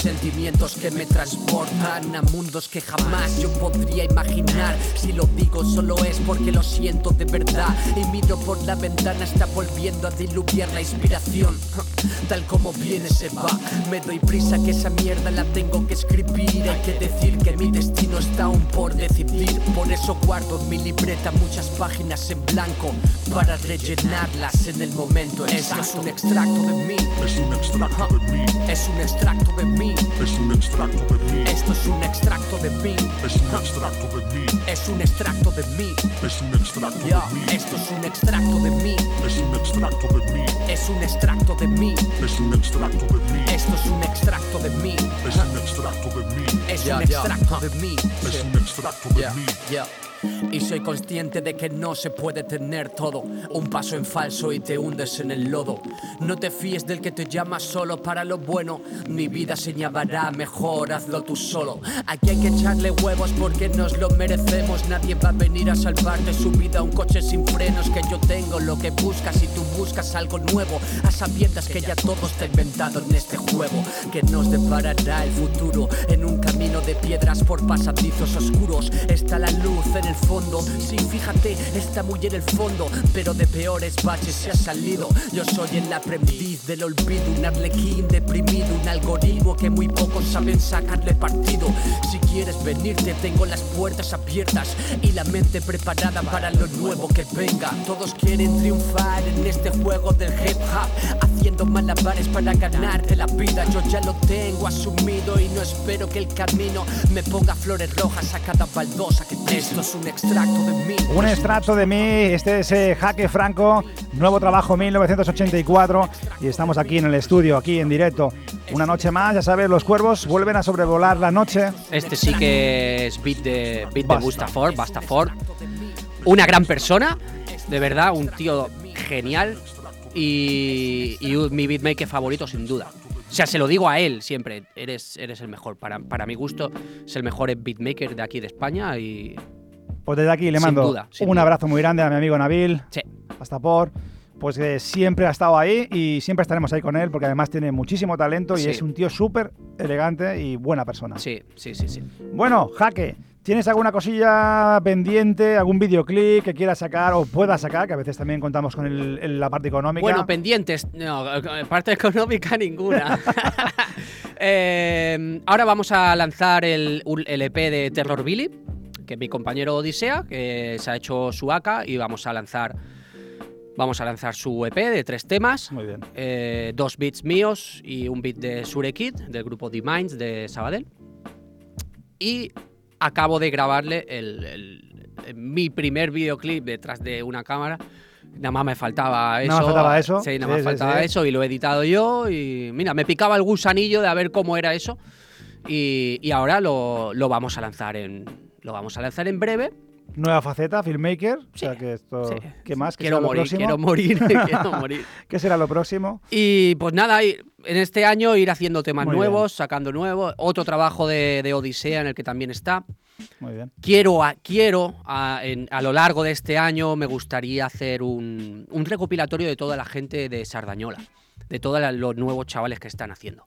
Sentimientos que me transportan a mundos que jamás yo podría imaginar. Si lo digo solo es porque lo siento de verdad. Y miro por la ventana, está volviendo a diluviar la inspiración. Tal como viene se va. Me doy prisa que esa mierda la tengo que escribir. Hay que decir que mi destino está aún por decidir. Por eso guardo en mi libreta muchas páginas en blanco para rellenarlas en el momento. Esto es un extracto de mí. Es un extracto de mí, Es un extracto de mí. Es un extracto de mí, Esto es un extracto de mí. es un extracto de mí, Es un extracto de mí. es un extracto Ya, de mí, Esto es un extracto de mí. es un extracto de mí, Es un extracto de mí. es un extracto de mí, Esto es un extracto de mí. es un extracto de mí, Es Ya, un ya. extracto de mí. es un extracto de Ya, mí. Y soy consciente de que no se puede tener todo. Un paso en falso y te hundes en el lodo. No te fíes del que te llama solo para lo bueno. Mi vida se llamará mejor, hazlo tú solo. Aquí hay que echarle huevos porque nos lo merecemos. Nadie va a venir a salvarte su vida. Un coche sin frenos que yo tengo lo que buscas y tú buscas algo nuevo. A sabiendas que ya todo está inventado en este juego. Que nos deparará el futuro en un camino de piedras por pasadizos oscuros. Está la luz en el fondo. Sí, fíjate, está muy en el fondo. Pero de peores baches se ha salido. Yo soy el aprendiz del olvido. Un arlequín deprimido. Un algoritmo que muy pocos saben sacarle partido. Si quieres venirte, tengo las puertas abiertas y la mente preparada para lo nuevo que venga. Todos quieren triunfar en este juego del hip hop, haciendo malabares para ganarte la vida. Yo ya lo tengo asumido y no espero que el camino me ponga flores rojas a cada baldosa que piso. Esto es un extracto de mí. Un extracto de mí, este es eh, Jaque Franco, nuevo trabajo 1984 y estamos aquí en el estudio, aquí en directo. Una noche más, ya sabes, los cuervos vuelven a sobrevolar la noche. Este sí que es beat de, beat de Basta. Bustaford, Bastaford. Una gran persona, de verdad, un tío genial y, y mi beatmaker favorito sin duda. O sea, se lo digo a él siempre, eres, eres el mejor. Para, para mi gusto, es el mejor beatmaker de aquí de España y Pues desde aquí le Sin mando duda, sin un duda. abrazo muy grande a mi amigo Nabil, sí, hasta por. Pues que siempre ha estado ahí y siempre estaremos ahí con él porque además tiene muchísimo talento y Sí. es un tío súper elegante y buena persona. sí, sí, sí, sí. Bueno, Jaque, ¿tienes alguna cosilla pendiente, algún videoclip que quieras sacar o puedas sacar? Que a veces también contamos con el- el- la parte económica. Bueno, pendientes, no, parte económica ninguna. Eh, ahora vamos a lanzar el, el EP de Terror Billy, que mi compañero Odisea, que se ha hecho su AK y vamos a lanzar, vamos a lanzar su EP de tres temas. Muy bien. eh, dos beats míos y un beat de Sure Kid, del grupo The Minds de Sabadell. Y acabo de grabarle el, el- el- mi primer videoclip detrás de una cámara. Nada más me faltaba eso. Nada más faltaba eso. Sí, nada más sí, faltaba sí. eso y lo he editado yo. Y mira, me picaba el gusanillo de a ver cómo era eso. Y, y ahora lo, lo vamos a lanzar en. Lo vamos a lanzar en breve. Nueva faceta, filmmaker. O sea que esto. sí. ¿Qué más? ¿Qué Quiero morir, quiero morir, quiero morir. ¿Qué será lo próximo? Y pues nada, en este año ir haciendo temas Muy nuevos, sacando nuevos. Otro trabajo de, de Odisea en el que también está. Muy bien. Quiero, a, quiero a, en- a lo largo de este año, me gustaría hacer un, un recopilatorio de toda la gente de Sardañola, de todos los nuevos chavales que están haciendo.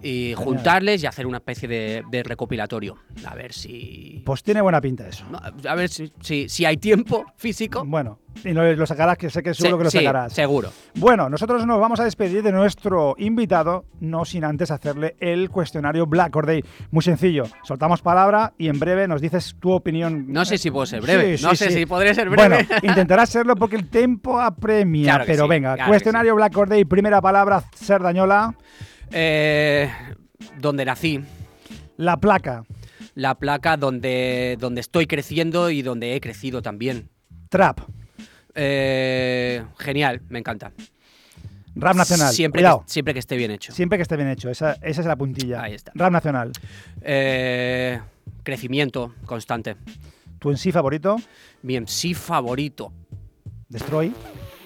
Y juntarles y hacer una especie de, de recopilatorio. A ver si. Pues tiene buena pinta eso. A ver si, si, si hay tiempo físico. Bueno, y lo, lo sacarás, que sé que seguro Sí, que lo sí, sacarás. seguro. Bueno, nosotros nos vamos a despedir de nuestro invitado, no sin antes hacerle el cuestionario Black or Day. Muy sencillo, soltamos palabra y en breve nos dices tu opinión. No sé si puedo ser breve. Sí, no sí, sé sí. si podré ser breve. Bueno, intentarás serlo porque el tiempo apremia, Claro pero sí, venga, claro cuestionario Black or Day, primera palabra, Serdañola, Eh, donde nací, la placa, la placa donde, donde estoy creciendo y donde he crecido también. trap, Eh, genial, me encanta. rap nacional. Siempre, que, siempre que esté bien hecho. siempre que esté bien hecho, esa, esa es la puntilla. Ahí está. Rap nacional, Eh, crecimiento constante. tu en sí favorito, Mi MC favorito. Destroy.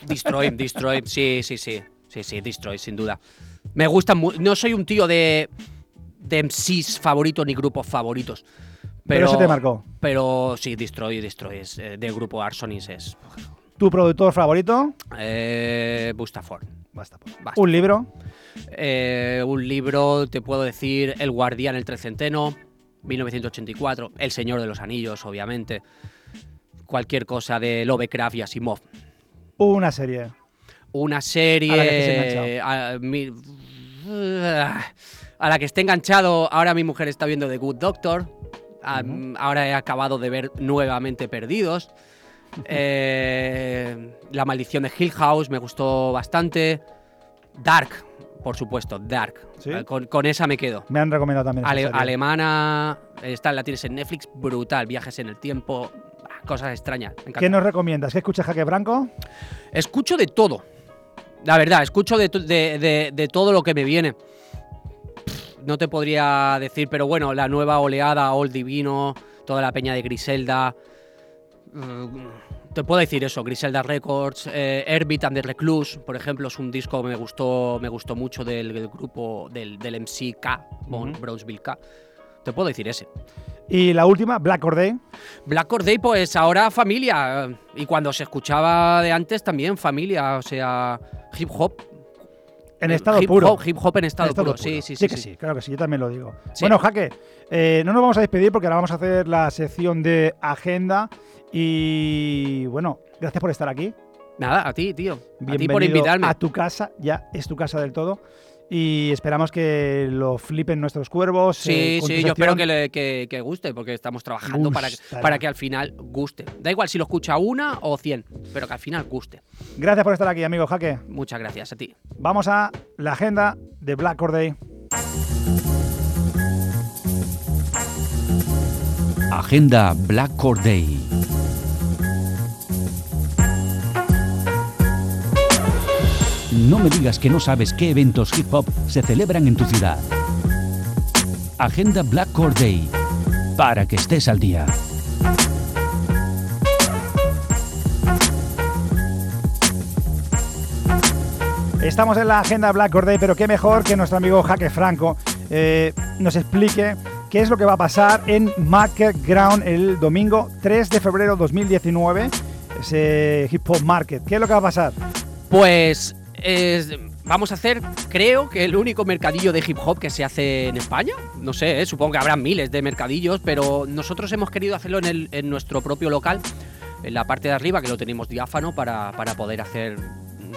Destroy, Destroy. Sí, sí, sí. Sí, sí, Destroy, sin duda. Me gusta mu- No soy un tío de, de MCs favoritos ni grupos favoritos. Pero, Pero, eso te marcó. Pero sí, Destroy, Destroy. Es, eh, del grupo Arsonis es. Tu productor favorito, Eh, Bustaford. basta. Basta. Un libro, Eh, un libro, te puedo decir, El Guardián, el Trecenteno, 1984, El Señor de los Anillos, obviamente. Cualquier cosa de Lovecraft y Asimov. una serie. Una serie. A la que estés a, mi- a la que esté enganchado. Ahora mi mujer está viendo The Good Doctor. A- Ahora he acabado de ver nuevamente Perdidos. Eh, la maldición de Hill House me gustó bastante. Dark, por supuesto, Dark. ¿Sí? Eh, Con, con esa me quedo. Me han recomendado también. Ale- alemana, esta la tienes en Netflix, brutal. Viajes en el tiempo, ah, cosas extrañas. ¿Qué nos recomiendas? ¿Qué escuchas Jaque Branco? Escucho de todo. La verdad, escucho de, de- de- de todo lo que me viene. Pff, No te podría decir, pero bueno, la nueva oleada, Old Divino, toda la peña de Griselda. mm, Te puedo decir eso, Griselda Records, eh, Herbit and the Recluse, por ejemplo, es un disco que me gustó, me gustó mucho del, del grupo del, del MC K. Brownsville K. Te puedo decir ese. Y la última, Black or Day. Black Or Day, pues ahora familia. Y cuando se escuchaba de antes también familia, o sea, hip hop. En estado hip puro. Hop, hip hop en estado, En estado puro. Sí, puro. sí, sí. que sí, claro que sí, yo también lo digo. Sí. Bueno, Jaque, eh, no nos vamos a despedir porque ahora vamos a hacer la sección de agenda. Y bueno, gracias por estar aquí. Nada, a ti, tío. A ti Bienvenido por invitarme. a tu casa, ya es tu casa del todo. Y esperamos que lo flipen nuestros cuervos. Sí, eh, sí, yo espero que, le- que- que guste, porque estamos trabajando para que, para que al final guste. Da igual si lo escucha una o cien, pero que al final guste. Gracias por estar aquí, amigo Jaque. Muchas gracias a ti. Vamos a la agenda de Black or Day. Agenda Black Or No me digas que no sabes qué eventos hip hop se celebran en tu ciudad. Agenda Black Or Day. Para que estés al día. Estamos en la agenda Black or Day, pero qué mejor que nuestro amigo Jaque Franco eh, nos explique qué es lo que va a pasar en Market Ground el domingo 3 de febrero 2019, ese Hip Hop Market. ¿Qué es lo que va a pasar? Pues es- vamos a hacer, creo que el único mercadillo de hip hop que se hace en España. No sé, eh, supongo que habrá miles de mercadillos, pero nosotros hemos querido hacerlo en, el- en nuestro propio local, en la parte de arriba, que lo tenemos diáfano para, para poder hacer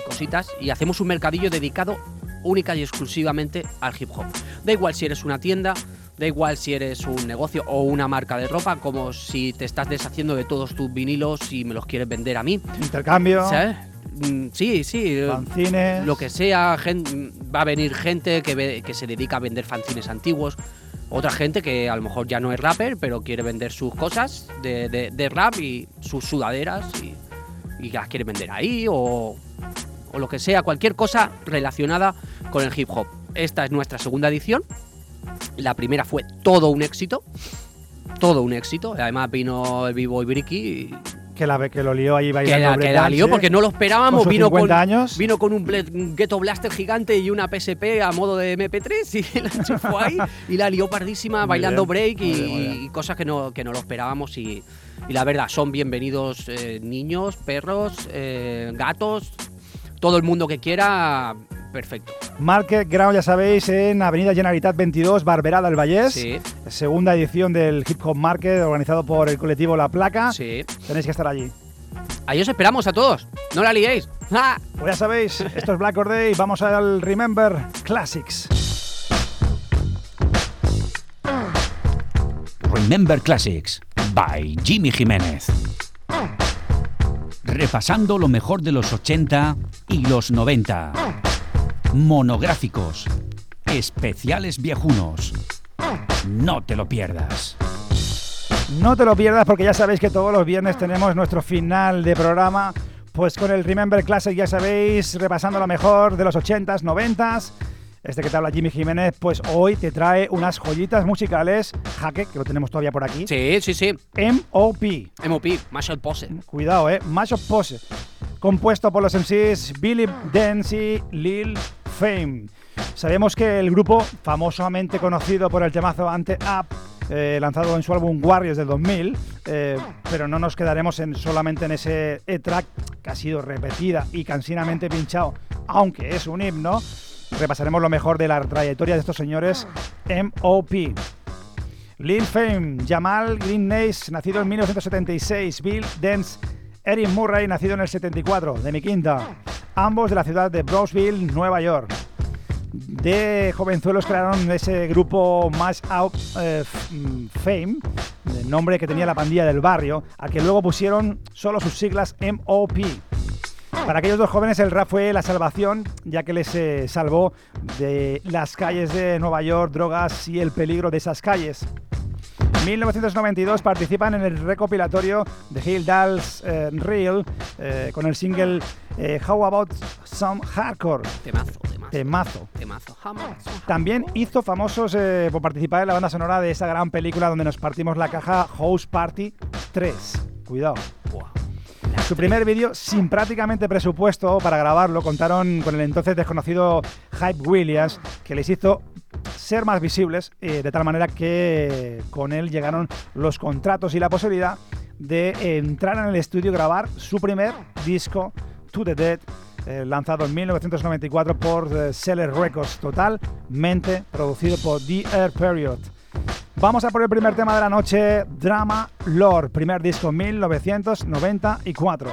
cositas. Y hacemos un mercadillo dedicado única y exclusivamente al hip hop. Da igual si eres una tienda. Da igual si eres un negocio o una marca de ropa, como si te estás deshaciendo de todos tus vinilos y me los quieres vender a mí. Intercambio, ¿Sabes? Mm, Sí, sí. eh, fanzines. Lo que sea, va a venir gente que, ve- que se dedica a vender fanzines antiguos. Otra gente que a lo mejor ya no es rapper, pero quiere vender sus cosas de, de- de rap y sus sudaderas y, y las quiere vender ahí o, o lo que sea, cualquier cosa relacionada con el hip hop. Esta es nuestra segunda edición. La primera fue todo un éxito. Todo un éxito. Además vino el Vivo y Bricky y Que, la, que lo lió ahí que bailando. la, que la lió porque no lo esperábamos. Con vino, 50 con, años. vino con un, Ghetto Blaster gigante y una PSP a modo de MP3 y la enchufó ahí y la lió pardísima Muy bailando bien, break y, bien. cosas que no, que no lo esperábamos. Y, y la verdad, son bienvenidos eh, niños, perros, eh, gatos, todo el mundo que quiera. Perfecto. Market Ground, ya sabéis, en Avenida Generalitat 22, Barberá del Vallés. Sí, Segunda edición del Hip Hop Market, organizado por el colectivo La Placa. sí. Tenéis que estar allí. Ahí os esperamos a todos. No la liéis. ¡Ah! Pues ya sabéis, esto es Black Or Day. Vamos al Remember Classics. Remember Classics by Jimmy Jiménez. Repasando lo mejor de los 80 y los 90. Monográficos. Especiales viejunos. No te lo pierdas. No te lo pierdas porque ya sabéis que todos los viernes tenemos nuestro final de programa. Pues con el Remember Classic, ya sabéis, repasando lo mejor de los 80s, 90s. Este que te habla Jimmy Jiménez, pues hoy te trae unas joyitas musicales. Jaque, que lo tenemos todavía por aquí. Sí, sí, sí. MOP. MOP, Marshall Pose. Cuidado, eh. Mashup Pose. Compuesto por los MCs Billy Dance y Lil Fame. Sabemos que el grupo, famosamente conocido por el temazo Ante Up, eh, lanzado en su álbum Warriors del 2000, eh, pero no nos quedaremos en, solamente en ese E-track que ha sido repetida y cansinamente pinchado, aunque es un himno. Repasaremos lo mejor de la trayectoria de estos señores MOP. Lil Fame, Jamal Green Nace, nacido en 1976, Bill Dance, Eric Murray, nacido en el 74, de mi quinta, ambos de la ciudad de Brownsville, Nueva York. De jovenzuelos crearon ese grupo Mash Out eh, mm, Fame, el nombre que tenía la pandilla del barrio, al que luego pusieron solo sus siglas MOP. Para aquellos dos jóvenes el rap fue la salvación, ya que les eh, salvó de las calles de Nueva York, drogas y el peligro de esas calles. En 1992 participan en el recopilatorio de Hill Dallas eh, Real eh, con el single eh, How About Some Hardcore, Temazo, temazo. temazo. También hizo famosos eh, por participar en la banda sonora de esa gran película donde nos partimos la caja House Party 3. Cuidado. Su primer vídeo, sin prácticamente presupuesto para grabarlo, contaron con el entonces desconocido Hype Williams, que les hizo ser más visibles, eh, de tal manera que con él llegaron los contratos y la posibilidad de entrar en el estudio y grabar su primer disco, To The Dead, eh, lanzado en 1994 por eh, Seller Records, totalmente producido por The Air Period. Vamos a por el primer tema de la noche, Drama Lord, primer disco 1994.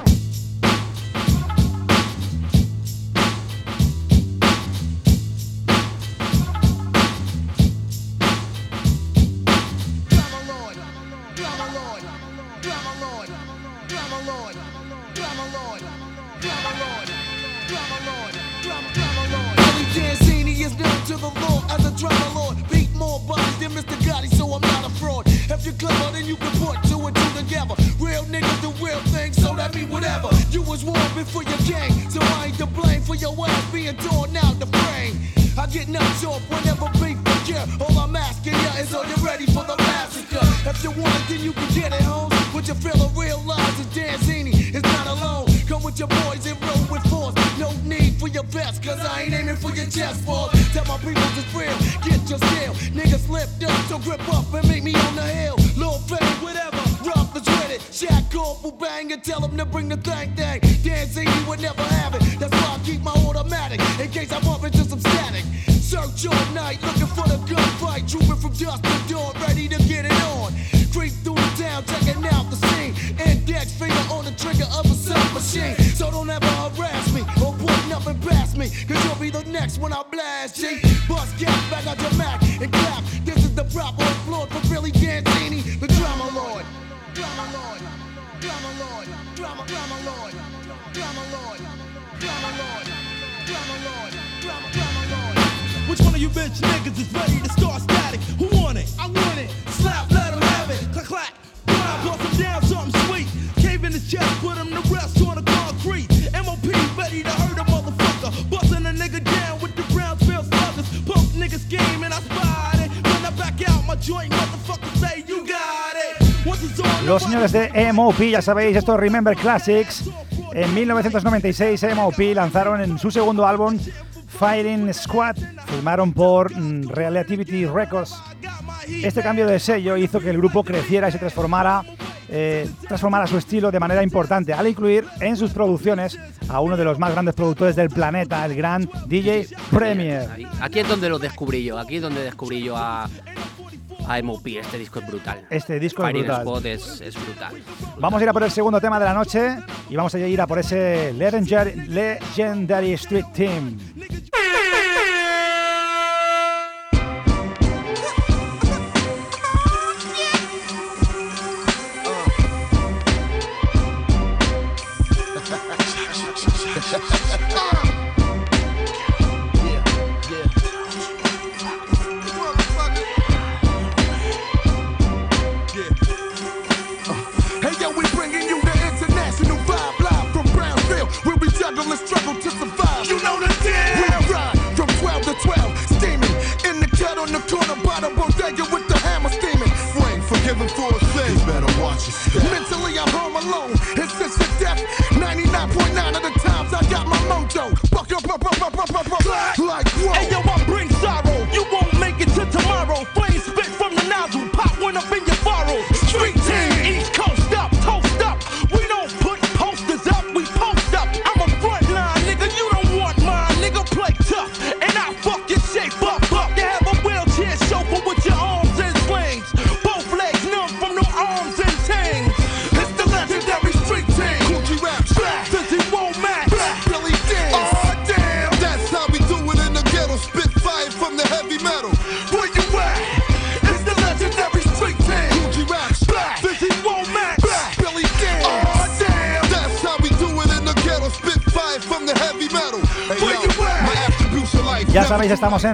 If you're clever, then you can put two and two together. Real niggas do real things, so that mean whatever. You was warm before you came, so I ain't to blame for your ass being torn out the frame. I get knocked off whenever beef occur. All I'm asking ya is, are you ready for the massacre? If you want it, then you can get it, home. What you feel and realize is Danzini is not alone. Come with your boys and roll with force. No need for your vest, cause I ain't aiming for your chest balls. Tell my people bring the thang thang. you would never have it, that's why I keep my automatic. In case I bump into some static. Search all night, looking for the bitch niggas is ready to start static? Who want it? I want it. Slap, let 'em have it. Clack, clack. Grind, bust 'em down, something sweet. Cave in the chest, put 'em to rest on the concrete. MOP ready to hurt a motherfucker. Busting a nigga down with the Brownsville sluggers. Punk niggas game and I spot it. When I back out my joint, motherfuckers say you got it. Los señores de MOP, ya sabéis, estos Remember Classics. En 1996 MOP lanzaron en su segundo álbum Fighting Squad, firmaron por mm, Relativity Records. Este cambio de sello hizo que el grupo creciera y se transformara, eh, transformara su estilo de manera importante, al incluir en sus producciones a uno de los más grandes productores del planeta, el gran DJ Premier. Aquí es donde lo descubrí yo, aquí es donde descubrí yo a, a MOP. Este disco es brutal. Este disco es brutal. Squad es, es brutal. Vamos a ir a por el segundo tema de la noche y vamos a ir a por ese Legendary, Legendary Street Team.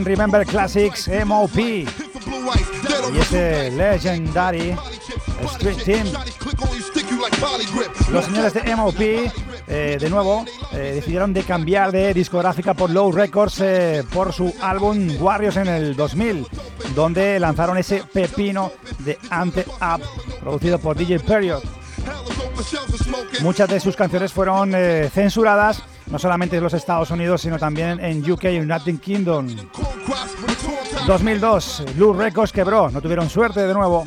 Remember Classics MOP y ese Legendary Street Team. Los señores de MOP, eh, de nuevo, eh, decidieron de cambiar de discográfica por Low Records eh, por su álbum Warriors en el 2000, donde lanzaron ese pepino de Ante Up, producido por DJ Period. Muchas de sus canciones fueron eh, censuradas, no solamente en los Estados Unidos, sino también en UK y United Kingdom. Corn crops with torn top. 2002, Blue Records quebró, no tuvieron suerte de nuevo.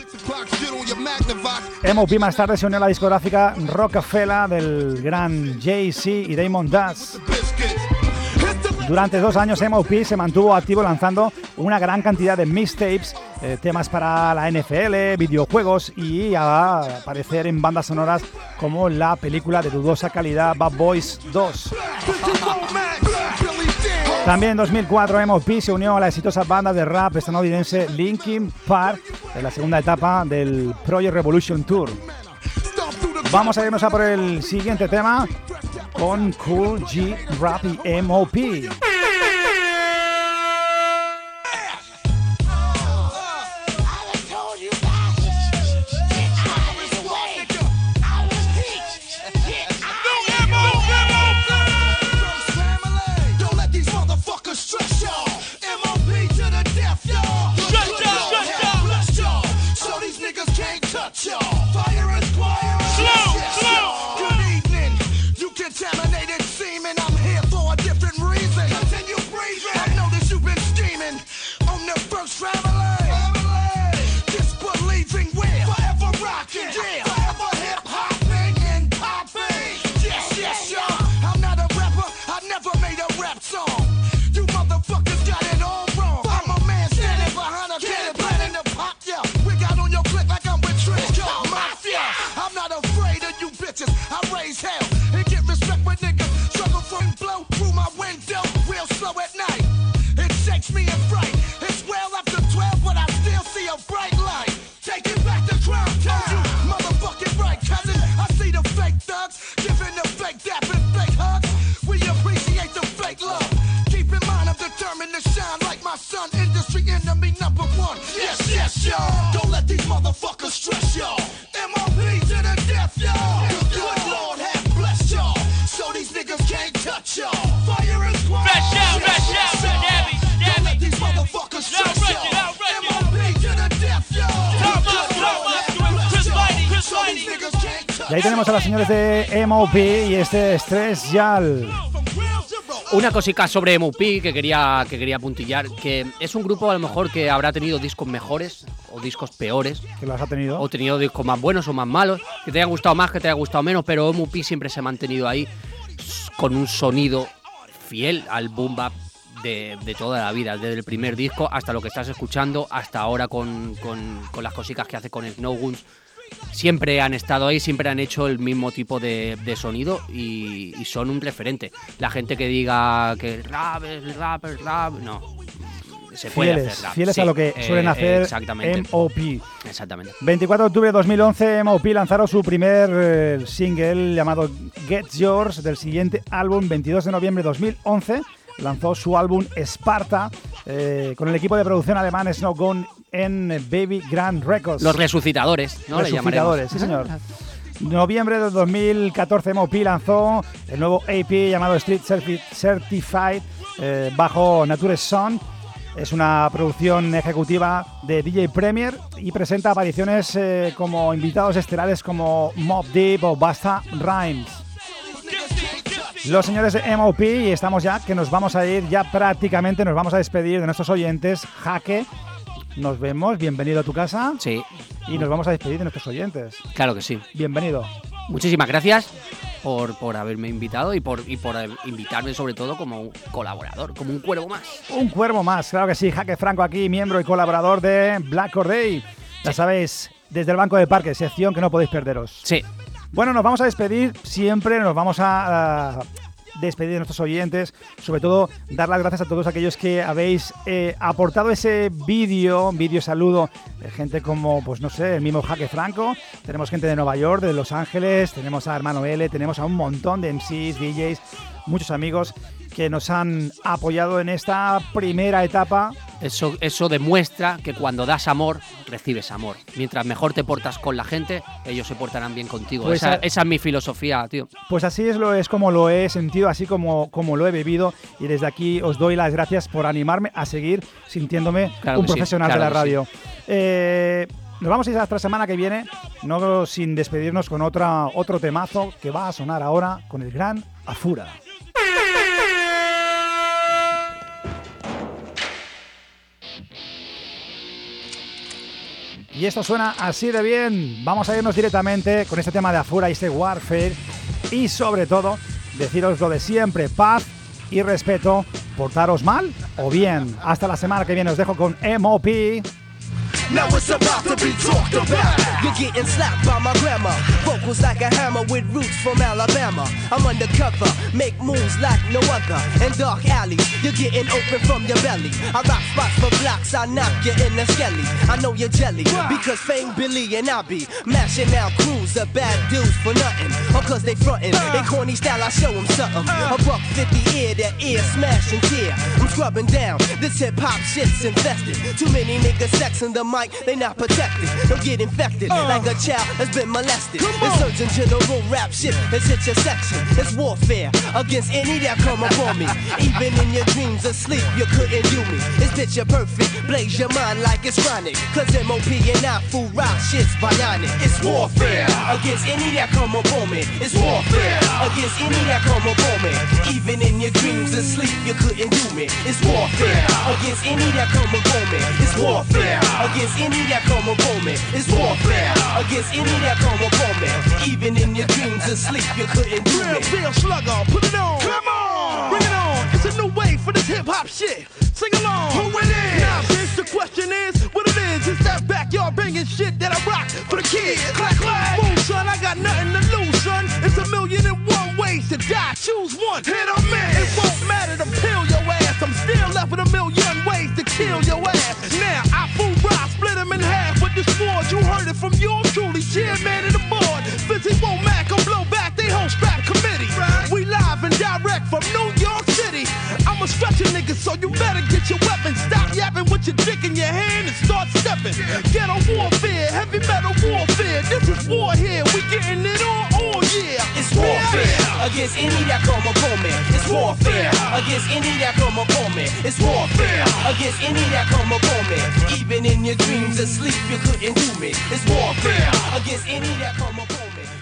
MOP más tarde se unió a la discográfica Rockefeller del gran Jay-Z y Damon Dutch. Durante dos años MOP se mantuvo activo lanzando una gran cantidad de mixtapes, eh, temas para la NFL, videojuegos y a aparecer en bandas sonoras como la película de dudosa calidad Bad Boys 2. Billy Dan. También en 2004 MOP se unió a la exitosa banda de rap estadounidense Linkin Park en la segunda etapa del Project Revolution Tour. Vamos a irnos a por el siguiente tema con Cool G Rappy MOP. It shakes me in fright. Ahí tenemos a los señores de MOP y este Stress Yal. Una cosica sobre MOP que quería, que quería puntillar, que es un grupo a lo mejor que habrá tenido discos mejores o discos peores, que los ha tenido. o tenido discos más buenos o más malos, que te haya gustado más, que te haya gustado menos, pero MOP siempre se ha mantenido ahí con un sonido fiel al boom bap de, de toda la vida, desde el primer disco hasta lo que estás escuchando, hasta ahora con, con- con las cositas que hace con Snow Guns. Siempre han estado ahí, siempre han hecho el mismo tipo de, de sonido y, y son un referente. La gente que diga que rap es el rap, es rap, no. Se puede Fieles, hacer rap. fieles sí, a lo que eh, suelen eh, hacer exactamente. MOP. Exactamente. 24 de octubre de 2011, MOP lanzaron su primer eh, single llamado Get Yours del siguiente álbum. 22 de noviembre de 2011 lanzó su álbum Sparta eh, con el equipo de producción alemán Snow Gun en Baby Grand Records. Los resucitadores, ¿no? Resucitadores, sí señor. Noviembre de 2014 MOP lanzó el nuevo AP llamado Street Certi- Certified eh, bajo Nature Son. Es una producción ejecutiva de DJ Premier y presenta apariciones eh, como invitados estelares como Mob Deep o Basta Rhymes. Los señores de MOP y estamos ya que nos vamos a ir ya prácticamente, nos vamos a despedir de nuestros oyentes. Jaque, nos vemos, bienvenido a tu casa Sí, y nos vamos a despedir de nuestros oyentes. claro que sí. Bienvenido. Muchísimas gracias por, por haberme invitado y por, y por invitarme sobre todo como un colaborador, como un cuervo más. Un cuervo más, claro que sí. Jaque Franco aquí, miembro y colaborador de Black Corday. Ya sabéis, desde el Banco de Parque, sección que no podéis perderos. Sí, Bueno, nos vamos a despedir siempre, nos vamos a, despedir de nuestros oyentes, sobre todo dar las gracias a todos aquellos que habéis eh, aportado ese vídeo, vídeo saludo de gente como, pues no sé, el mismo Jaque Franco, tenemos gente de Nueva York, de Los Ángeles, tenemos a Hermano L, tenemos a un montón de MCs, DJs, muchos amigos que nos han apoyado en esta primera etapa eso, eso demuestra que cuando das amor, recibes amor. Mientras mejor te portas con la gente, ellos se portarán bien contigo. Pues esa, a- esa es mi filosofía, tío. Pues así es, lo, es como lo he sentido, así como, como lo he vivido. Y desde aquí os doy las gracias por animarme a seguir sintiéndome Claro un sí, profesional claro de la sí. radio. Eh, nos vamos a ir hasta la semana que viene, no sin despedirnos con otra, otro temazo que va a sonar ahora con el gran Afura. Y esto suena así de bien. Vamos a irnos directamente con este tema de Afura y este Warfare. Y sobre todo, deciros lo de siempre: paz y respeto. Portaros mal o bien. Hasta la semana que viene os dejo con MOP. Now it's about to be talked about. You're getting slapped by my grandma. Vocals like a hammer with roots from Alabama. I'm undercover, make moves like no other. In dark alleys, you're getting open from your belly. I rock spots for blocks, I knock you in the skelly. I know you're jelly because Fame Billy and I be mashing out crews of bad dudes for nothing. Or cause they frontin', they uh. corny style, I show show 'em something. Uh. A buck 50 ear, that ear smash and tear. I'm scrubbing down, this hip hop shit's infested. Too many niggas sexing the mic, they not protected. Don't get infected uh. like a child has been molested. The Surgeon General rap shit has hit your section. It's warfare against any that come upon me. Even in your dreams asleep, you couldn't do me. It's picture perfect, blaze your mind like it's chronic. Cause MOP and I fool rock shit's bionic. It's warfare against any that come upon me. It's warfare against any that come upon me. Even in your dreams asleep, you couldn't do me. It's warfare against any that come upon me. It's warfare against any that come upon me. It's warfare against any that come upon me. Even in your dreams asleep, you couldn't do Real, me. real slugger, put it on. Come on. Bring it on. It's a new way for this hip hop shit. Sing along. Who it is? Now, since the question is what it is, it's that backyard banging shit that I rock for the kids. Clack, clack. Boom, son, I got nothing to lose, son. It's a million and one ways to die. Choose one. Hit or miss. It won't matter to peel your ass. I'm still left with a million ways to kill your ass. Now, I fool rock, split him in half with the sword. You heard it from yours truly, chairman of the board. Fizzy won't Mac, I'm blow back, they whole strap committee. Right. We live and direct from New York City. I'm a nigga, so you better get your weapons. Stop yapping with your dick in your hand and start stepping. Ghetto warfare, heavy metal warfare. This is war here, we getting it on oh all year. It's warfare against any that come upon me. It's warfare against any that come upon me. It's warfare against any that come upon me. Even in your dreams asleep, you couldn't do me. It's warfare against any that come upon me.